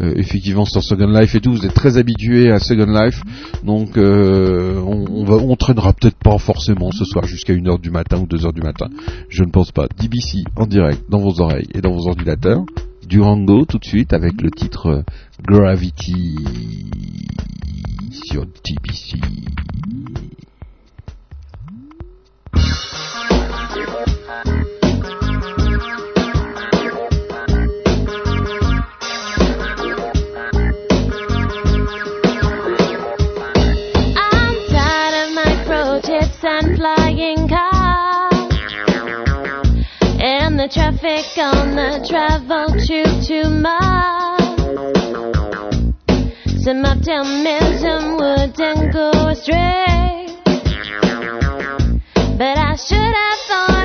euh, effectivement, sur Second Life et tout, vous êtes très habitués à Second Life. Donc, euh, on, on va, on traînera peut-être pas forcément ce soir jusqu'à 1h du matin ou 2h du matin. Je ne pense pas. DBC, en direct, dans vos oreilles et dans vos ordinateurs. Durango, tout de suite, avec le titre euh, Gravity sur DBC. Traffic on the travel to Mars. Some optimism wouldn't go astray, but I should have thought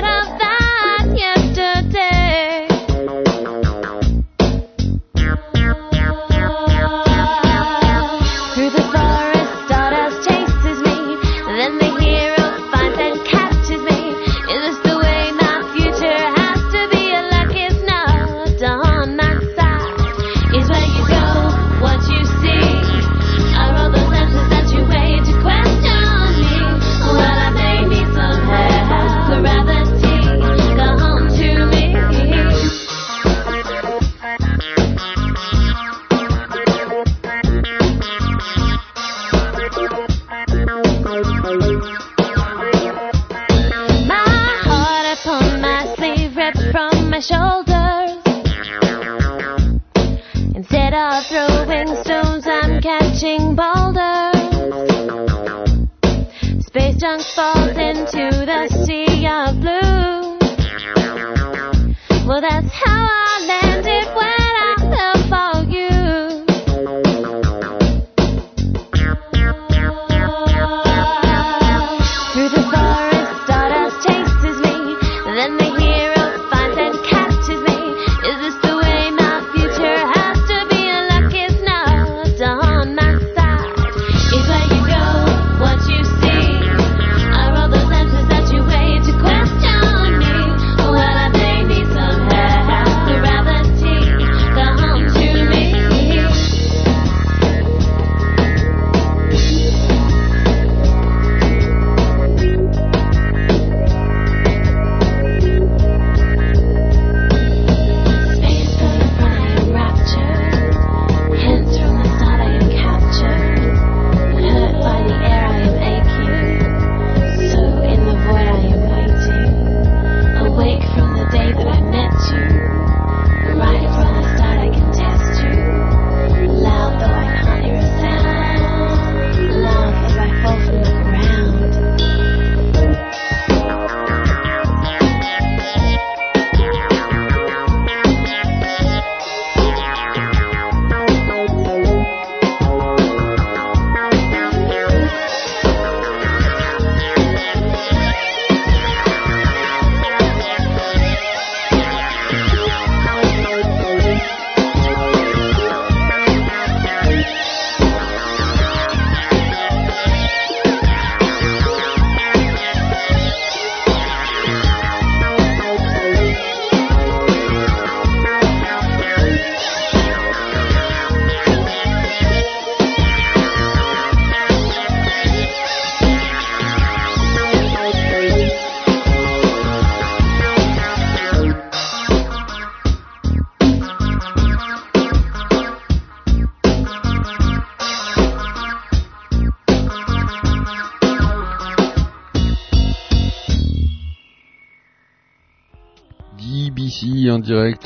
Oh, that's how.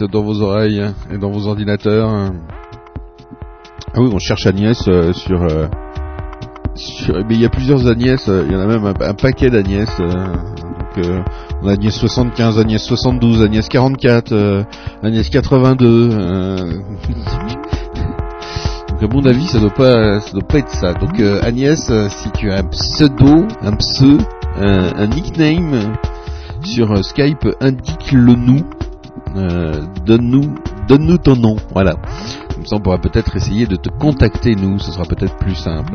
Dans vos oreilles et dans vos ordinateurs. Ah oui, on cherche Agnès euh, sur... euh, sur- mais il y a plusieurs Agnès, euh, il y en a même un, paquet d'Agnès. euh, Agnès 75, Agnès 72, Agnès 44, euh, Agnès 82. euh, Donc à mon avis, ça doit pas, ça doit pas être ça. Donc Agnès, si tu as un pseudo, un pseu, un, nickname sur Skype, indique-le nous. Euh, donne-nous, donne-nous ton nom. Voilà. Comme ça, on pourra peut-être essayer de te contacter nous. Ce sera peut-être plus simple.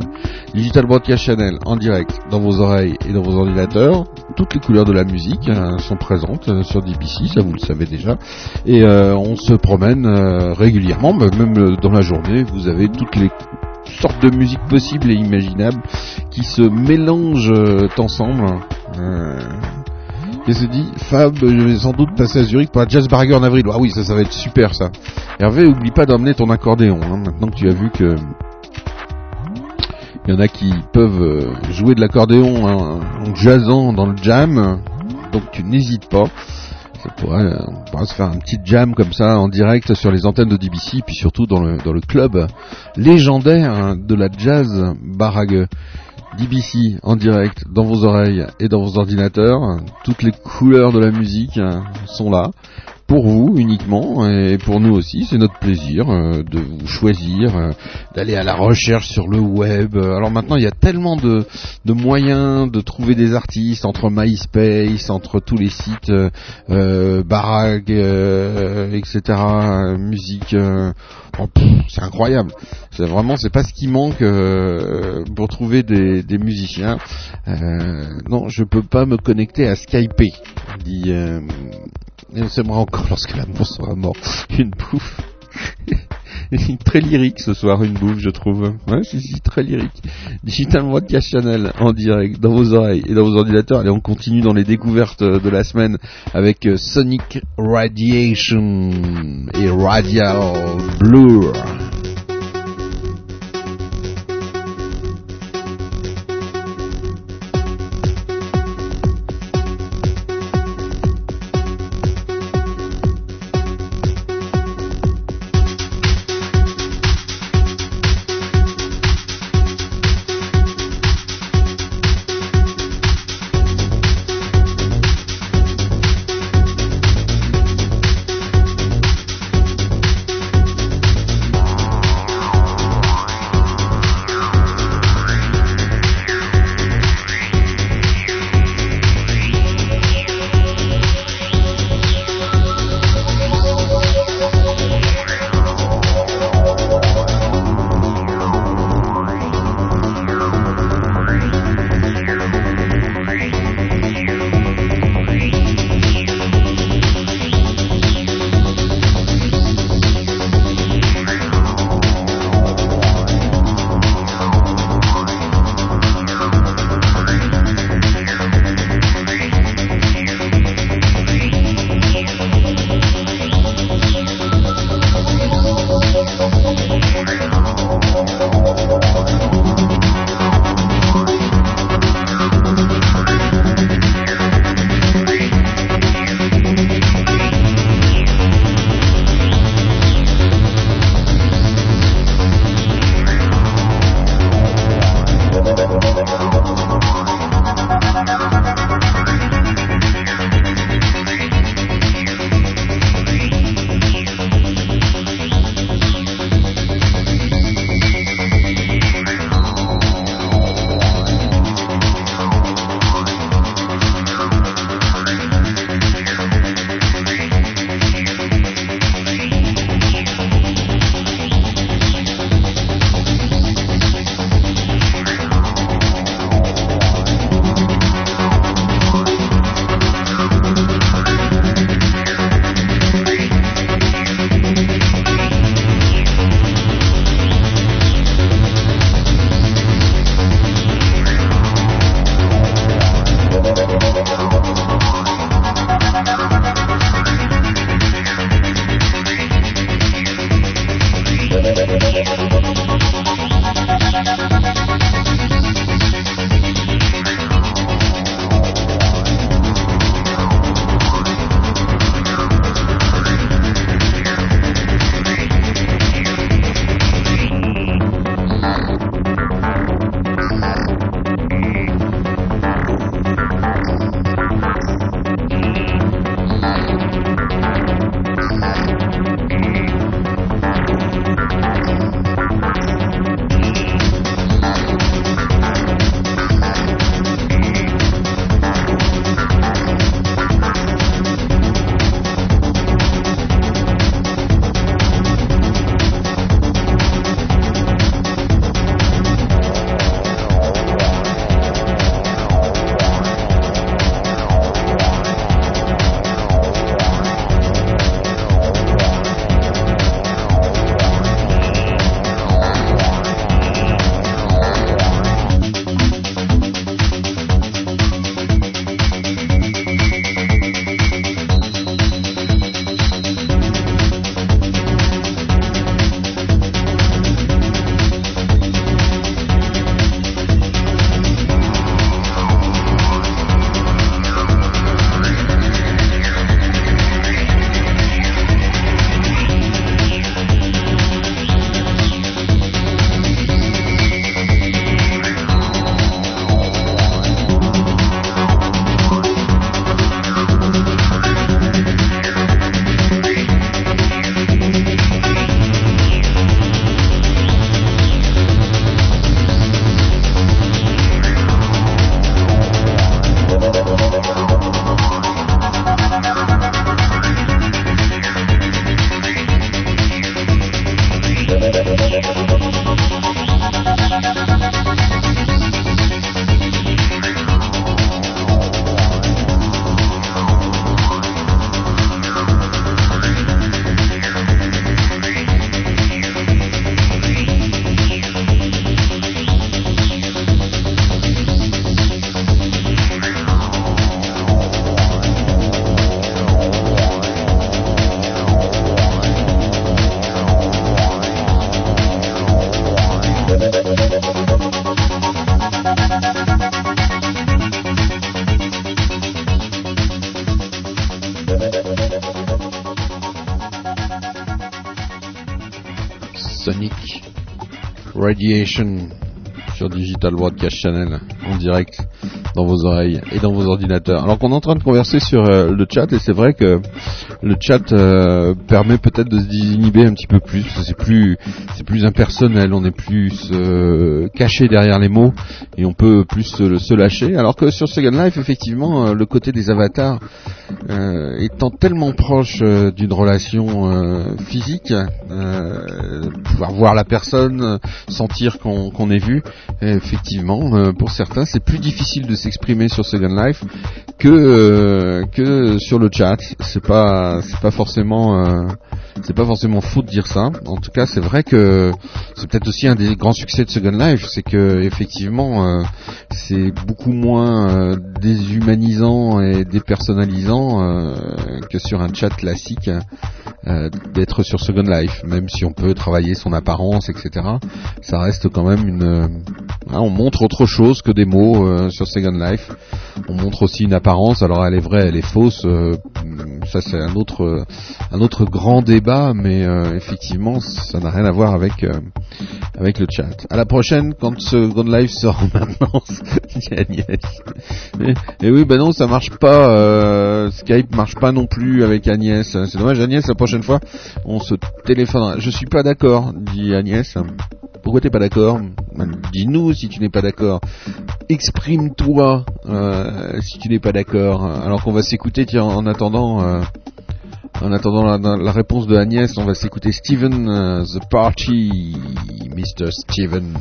Digital Broadcast Channel en direct dans vos oreilles et dans vos ordinateurs. Toutes les couleurs de la musique euh, sont présentes euh, sur DBC, ça vous le savez déjà. Et euh, on se promène régulièrement, même dans la journée, vous avez toutes les sortes de musiques possibles et imaginables qui se mélangent ensemble. Qu'est-ce que dit Fab, je vais sans doute passer à Zurich pour la Jazz Barrier en avril. Ah oui, ça, ça va être super ça. Hervé, oublie pas d'emmener ton accordéon. hein, maintenant que tu as vu que il y en a qui peuvent euh, jouer de l'accordéon en jazzant dans le jam, donc tu n'hésites pas. Ça pourrait, euh, on pourra se faire un petit jam comme ça en direct sur les antennes de DBC, puis surtout dans le, dans le club légendaire de la jazz Barague. DBC en direct dans vos oreilles et dans vos ordinateurs. Toutes les couleurs de la musique sont là pour vous uniquement et pour nous aussi. C'est notre plaisir euh, de vous choisir, euh, d'aller à la recherche sur le web. Alors maintenant, il y a tellement de, de moyens de trouver des artistes entre MySpace, entre tous les sites euh, euh, Barag, euh, etc. euh, musique. euh, oh, c'est incroyable. C'est vraiment, c'est pas ce qui manque euh, pour trouver des, des musiciens. Euh, non, je peux pas me connecter à Skype. Dit, et on s'aimera encore lorsque l'amour sera mort. Une bouffe. très lyrique ce soir, une bouffe, je trouve. Ouais, si, très lyrique. Digital Broadcast Channel en direct dans vos oreilles et dans vos ordinateurs. Allez, on continue dans les découvertes de la semaine avec euh, Sonic Radiation et Radial Blur. Radiation sur Digital Broadcast Channel en direct dans vos oreilles et dans vos ordinateurs. Alors qu'on est en train de converser sur euh, le chat et c'est vrai que le chat euh, permet peut-être de se désinhiber un petit peu plus parce que c'est plus c'est plus impersonnel, on est plus euh, caché derrière les mots et on peut plus se, se lâcher. Alors que sur Second Life effectivement le côté des avatars euh, étant tellement proche euh, d'une relation euh, physique, euh, pouvoir voir la personne, euh, sentir qu'on est vu, effectivement, pour certains, c'est plus difficile de s'exprimer sur Second Life que que sur le chat. C'est pas c'est pas forcément c'est pas forcément faux de dire ça. En tout cas, c'est vrai que c'est peut-être aussi un des grands succès de Second Life, c'est que effectivement, c'est beaucoup moins déshumanisant et dépersonnalisant euh, que sur un chat classique euh, d'être sur Second Life, même si on peut travailler son apparence, etc. Ça reste quand même une. euh, hein, on montre autre chose que des mots euh, sur Second Life. On montre aussi une apparence. Alors elle est vraie, elle est fausse. euh, ça c'est un autre un autre grand débat, mais euh, effectivement ça n'a rien à voir avec avec le chat. À la prochaine quand Second Life sort. Et, et oui, bah non, ça marche pas. Skype marche pas non plus avec Agnès. C'est dommage, Agnès. La prochaine fois, on se téléphonera. Je suis pas d'accord, dit Agnès. Pourquoi t'es pas d'accord? Ben, Dis-nous si tu n'es pas d'accord. Exprime-toi euh, si tu n'es pas d'accord. Alors qu'on va s'écouter, tiens, en attendant. euh, en la réponse de Agnès, on va s'écouter Steven euh, The Party, Mr. Steven.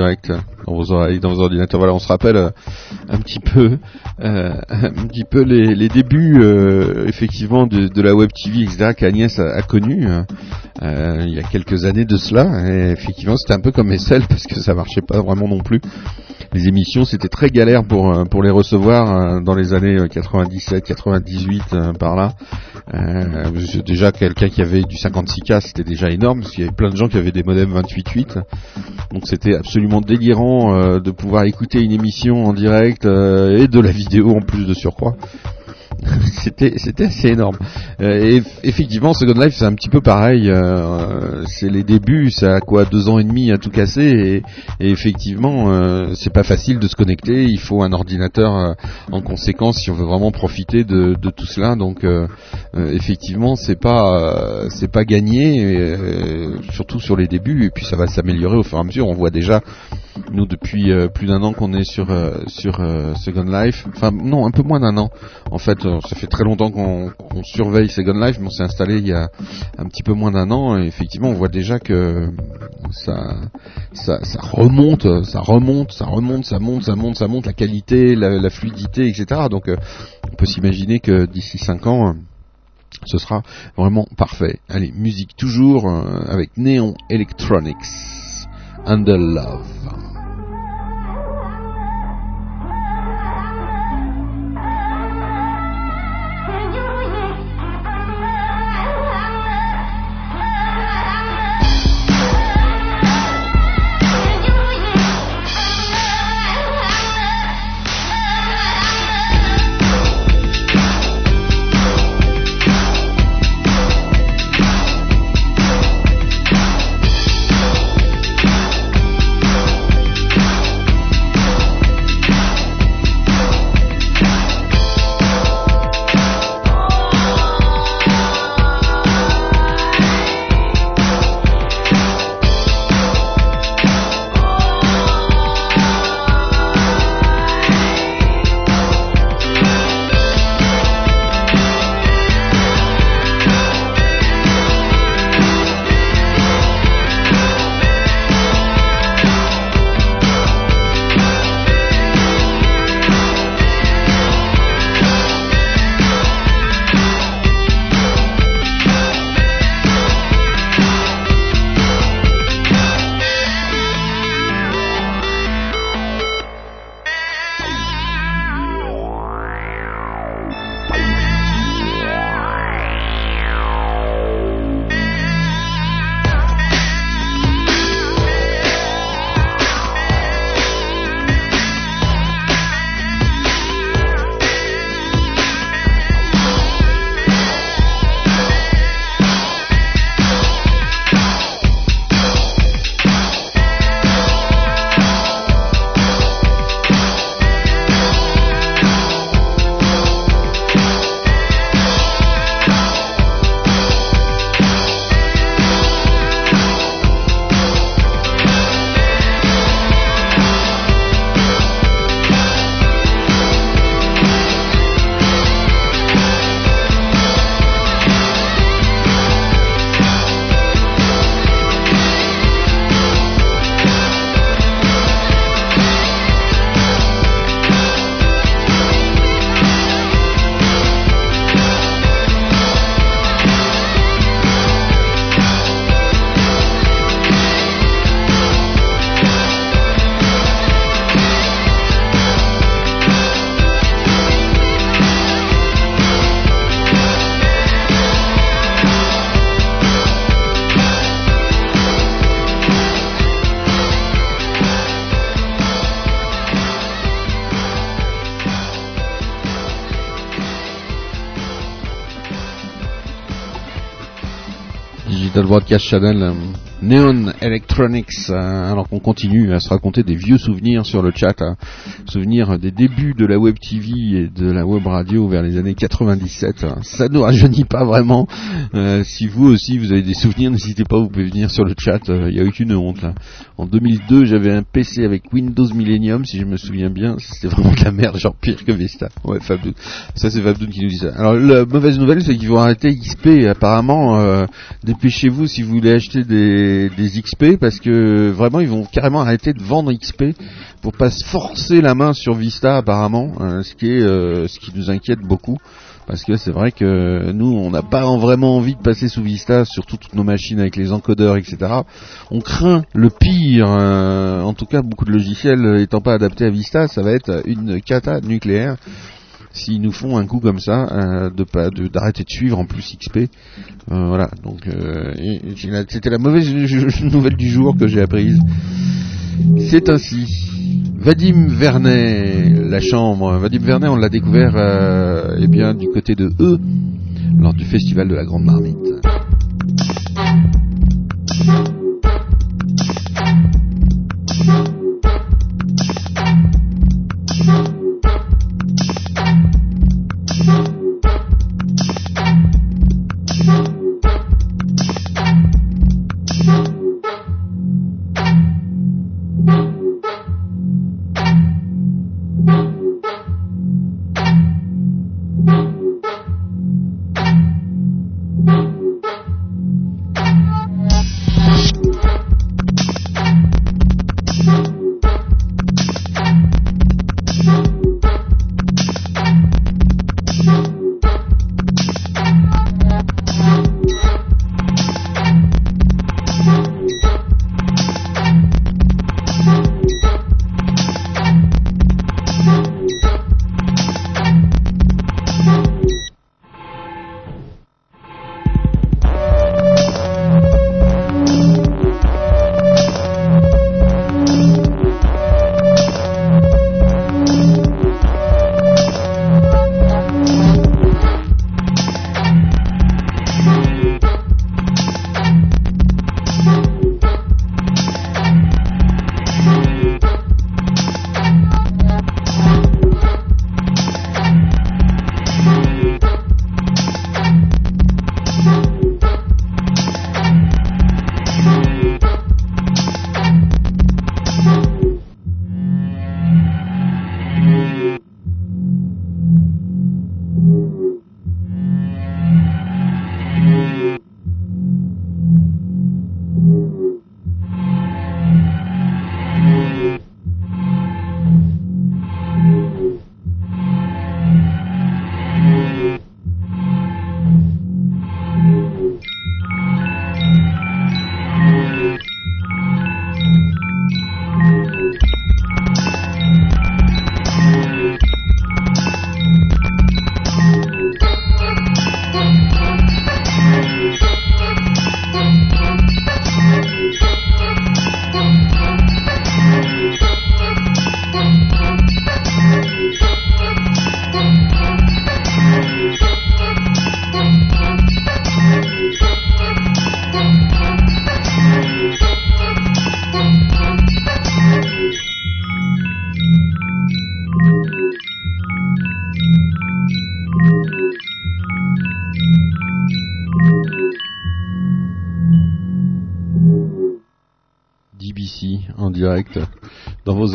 Direct dans vos oreilles, dans vos ordinateurs. Voilà, on se rappelle euh, un petit peu, euh, un petit peu les, les débuts euh, effectivement de, de la web TV, etc. qu'Agnès a, connu euh, il y a quelques années de cela. Et effectivement, c'était un peu comme SL parce que ça marchait pas vraiment non plus. Les émissions, c'était très galère pour euh, pour les recevoir euh, dans les années 97, 98 euh, par là. Euh, déjà quelqu'un qui avait du 56K, c'était déjà énorme parce qu'il y avait plein de gens qui avaient des modems 28.8. Donc c'était absolument délirant euh, de pouvoir écouter une émission en direct euh, et de la vidéo en plus de surcroît. c'était c'était assez énorme. Euh, et eff- effectivement, Second Life c'est un petit peu pareil. euh, c'est les débuts, ça a quoi deux ans et demi à tout casser et, effectivement euh, c'est pas facile de se connecter. Il faut un ordinateur euh, en conséquence si on veut vraiment profiter de, de tout cela. Donc euh, euh, effectivement c'est pas euh, c'est pas gagné, euh, surtout sur les débuts. Et puis ça va s'améliorer au fur et à mesure. On voit déjà nous depuis euh, plus d'un an qu'on est sur euh, sur euh, Second Life. Enfin non, un peu moins d'un an. En fait, euh, ça fait très longtemps qu'on surveille Second Life, mais on s'est installé il y a un petit peu moins d'un an. Effectivement, on voit déjà que ça, ça ça remonte, ça remonte, ça remonte, ça monte, ça monte, ça monte, la qualité, la, fluidité, etc. Donc, euh, on peut s'imaginer que d'ici 5 ans. ce sera vraiment parfait. Allez, musique toujours euh, avec Neon Electronics. Under Love. Euh, Neon Electronics, euh, alors qu'on continue à se raconter des vieux souvenirs sur le chat, souvenirs des débuts de la web TV et de la web radio vers les années 97. hein. Ça ne rajeunit pas vraiment. Euh, si vous aussi vous avez des souvenirs, n'hésitez pas, vous pouvez venir sur le chat, euh, il n'y a aucune honte là. En 2002, j'avais un PC avec Windows Millennium, si je me souviens bien, c'était vraiment de la merde, genre pire que Vista. Ouais, Fabdoun. Ça c'est Fabdoun qui nous dit ça. Alors la mauvaise nouvelle, c'est qu'ils vont arrêter XP apparemment. euh, Dépêchez-vous si vous voulez acheter des, des XP parce que vraiment ils vont carrément arrêter de vendre XP pour pas se forcer la main sur Vista apparemment, hein, ce qui est euh, ce qui nous inquiète beaucoup parce que c'est vrai que nous on n'a pas vraiment envie de passer sous Vista sur toutes nos machines avec les encodeurs etc. On craint le pire, euh, en tout cas beaucoup de logiciels étant pas adaptés à Vista, ça va être une cata nucléaire s'ils nous font un coup comme ça, euh, de pas de- d'arrêter de, suivre en plus XP. Euh, voilà, donc euh, c'était la mauvaise nouvelle du jour que j'ai apprise. C'est ainsi. Vadim Vernet, la chambre. Vadim Vernet, on l'a découvert euh, eh bien du côté de E lors du festival de la Grande Marmite.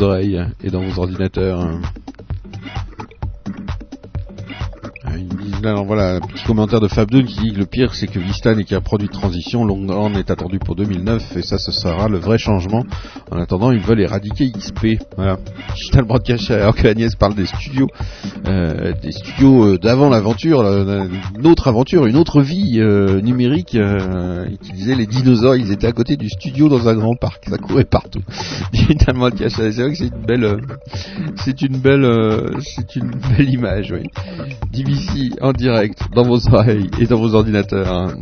Oreilles et dans vos ordinateurs. Alors voilà, petit commentaire de Fab2 qui dit que le pire c'est que Vista n'est qu'un produit de transition, Longhorn est attendu pour 2009 et ça ce sera le vrai changement. En attendant, ils veulent éradiquer XP. Voilà. Digital Broadcast alors que Agnès parle des studios, euh, des studios euh, d'avant l'aventure, une autre aventure, une autre vie euh, numérique. Euh, qui disait les dinosaures, ils étaient à côté du studio dans un grand parc, ça courait partout. Digital Broadcast, c'est vrai que c'est une belle, euh, c'est une belle, c'est une belle image, oui. En direct dans vos oreilles et dans vos ordinateurs.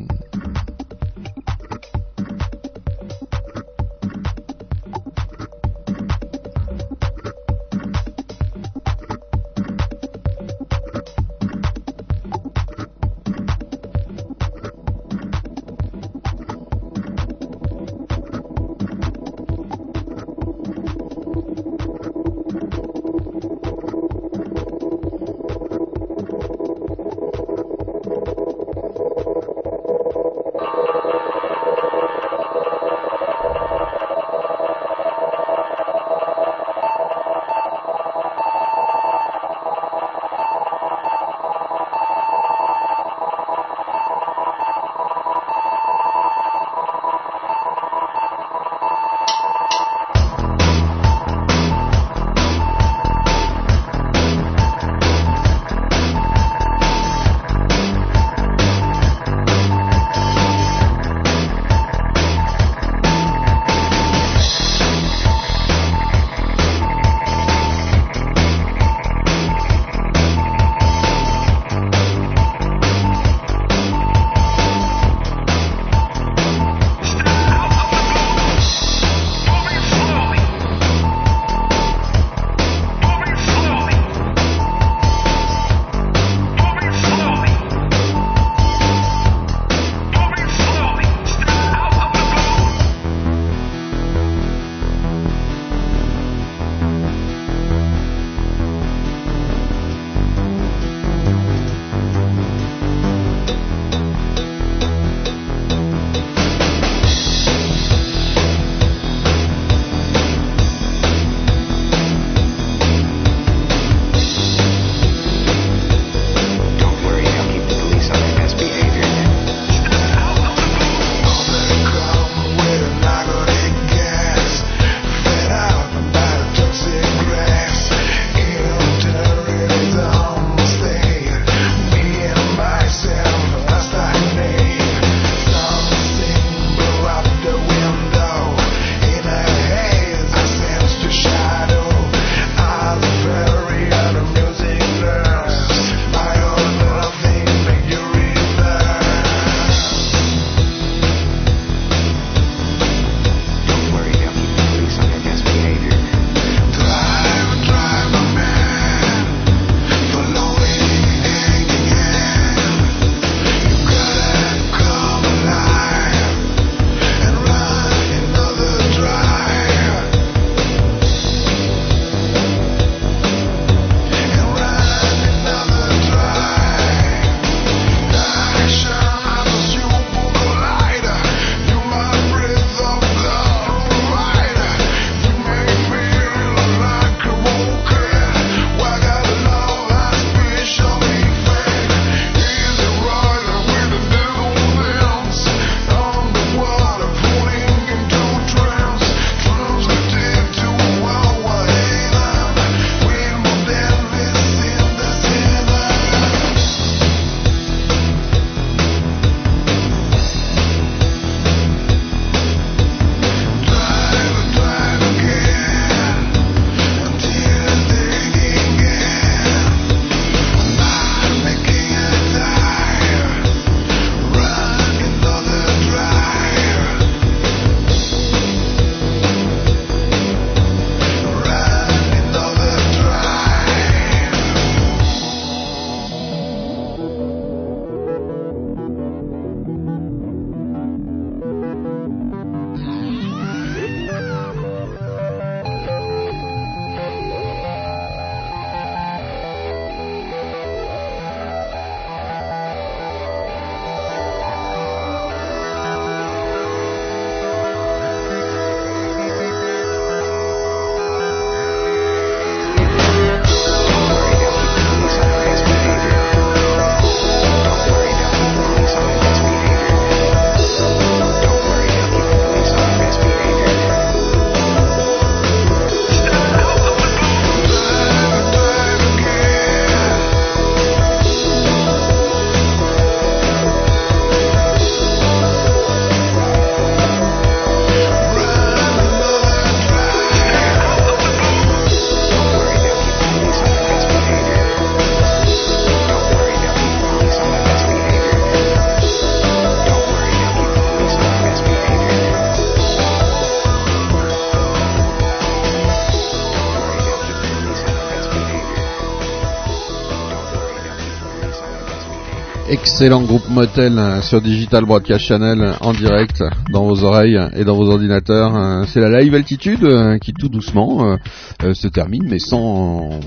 Excellent groupe Motel euh, sur Digital Broadcast Channel euh, en direct dans vos oreilles euh, et dans vos ordinateurs. C'est la live altitude qui tout doucement se termine mais sans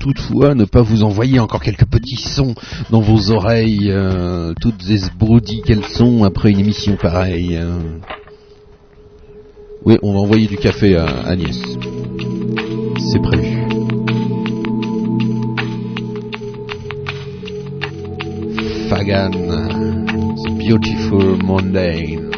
toutefois ne pas vous envoyer encore quelques petits sons dans vos oreilles, toutes esbroudies qu'elles sont après une émission pareille. Oui, on va envoyer du café à Agnès. C'est prévu. again. It's beautiful Monday.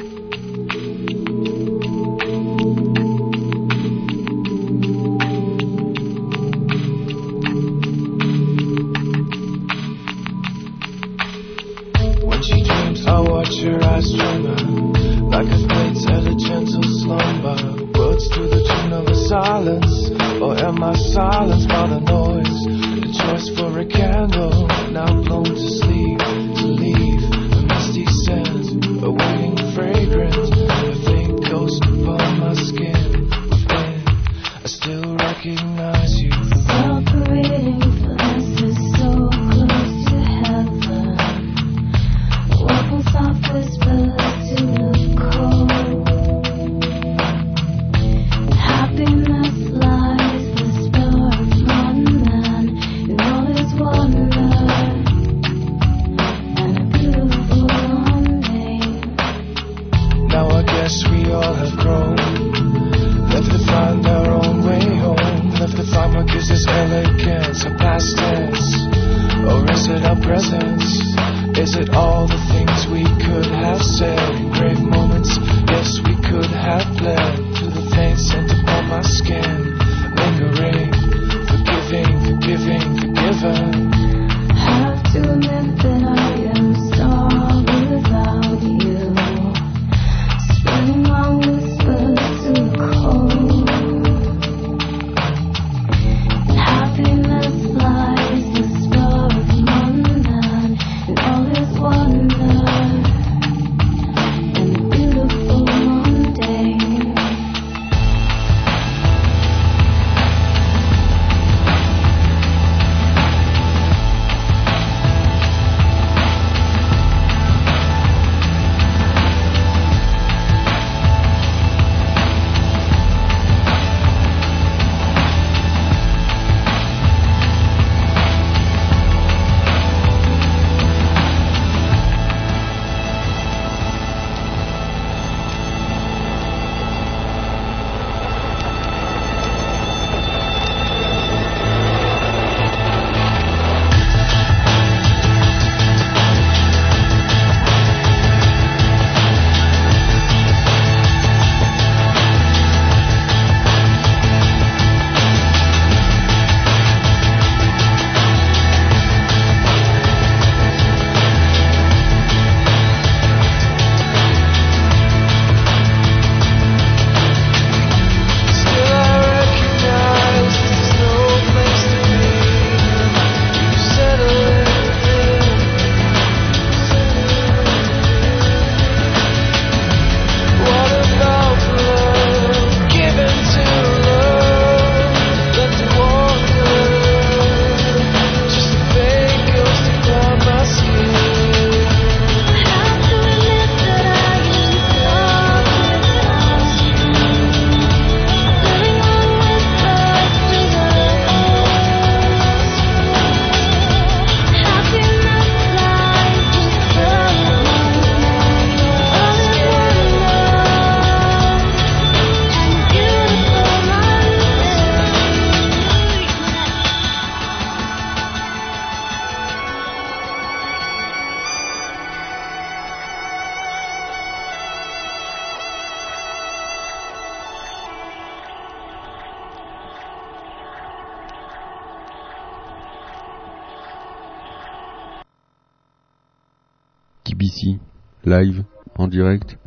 live, en direct.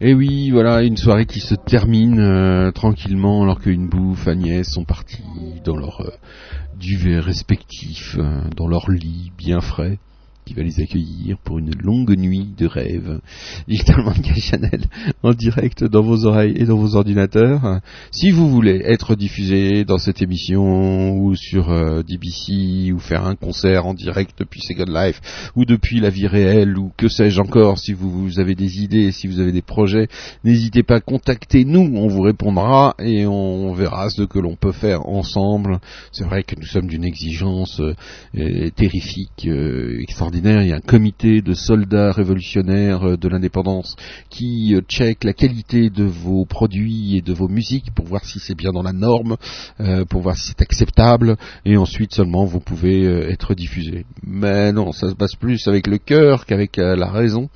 Et oui, voilà, une soirée qui se termine euh, tranquillement alors qu'une bouffe, Agnès sont partis dans leur euh, duvet respectif, euh, dans leur lit bien frais qui va les accueillir pour une longue nuit de rêve. Channel en direct dans vos oreilles et dans vos ordinateurs. Si vous voulez être diffusé dans cette émission ou sur euh, DBC ou faire un concert en direct depuis Second Life ou depuis la vie réelle ou que sais-je encore, si vous, avez des idées, si vous avez des projets, n'hésitez pas à contacter nous, on vous répondra et on verra ce que l'on peut faire ensemble. C'est vrai que nous sommes d'une exigence euh, terrifique, euh, extraordinaire. Il y a un comité de soldats révolutionnaires euh, de l'indépendance qui euh, check la qualité de vos produits et de vos musiques pour voir si c'est bien dans la norme, euh, pour voir si c'est acceptable, et ensuite seulement vous pouvez être diffusé. Mais non, ça se passe plus avec le cœur qu'avec la raison.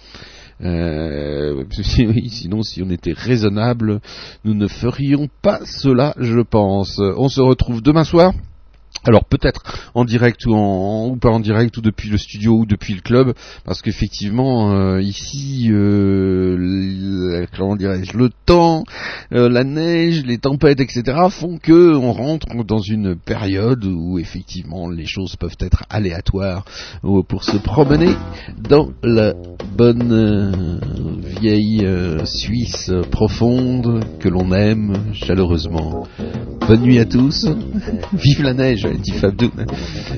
Sinon, si on était raisonnable, nous ne ferions pas cela, je pense. On se retrouve demain soir. Alors peut-être en direct ou, pas en direct ou depuis le studio ou depuis le club parce qu'effectivement euh, ici euh, le- temps euh, la neige les tempêtes etc font que on rentre dans une période où effectivement les choses peuvent être aléatoires pour se promener dans la bonne vieille Suisse profonde que l'on aime chaleureusement. Bonne nuit à tous. Vive la neige, dit Fabdou.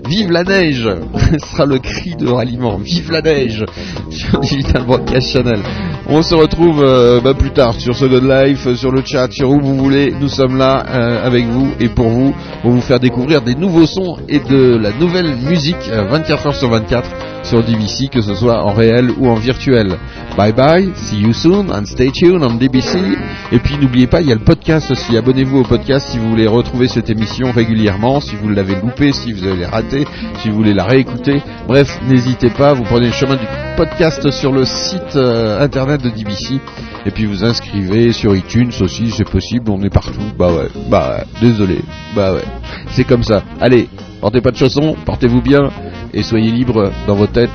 Vive la neige Ce sera le cri de ralliement. Vive la neige Sur Digital Broadcast Channel. On se retrouve euh, bah, plus tard sur ce God Life, euh, sur le chat, sur où vous voulez. Nous sommes là euh, avec vous et pour vous, pour vous faire découvrir des nouveaux sons et de la nouvelle musique euh, 24 heures sur 24 sur DBC, que ce soit en réel ou en virtuel. Bye bye, see you soon and stay tuned on DBC. Et puis n'oubliez pas, il y a le podcast aussi. Abonnez-vous au podcast si vous voulez retrouver cette émission régulièrement, si vous l'avez loupée, si vous avez raté, si vous voulez la réécouter. Bref, n'hésitez pas, vous prenez le chemin du podcast sur le site euh, internet de DBC. Et puis vous inscrivez sur iTunes aussi, c'est possible, on est partout. Bah ouais, bah ouais, désolé, bah ouais. C'est comme ça. Allez, portez pas de chaussons, portez-vous bien et soyez libres dans vos têtes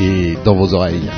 et dans vos oreilles.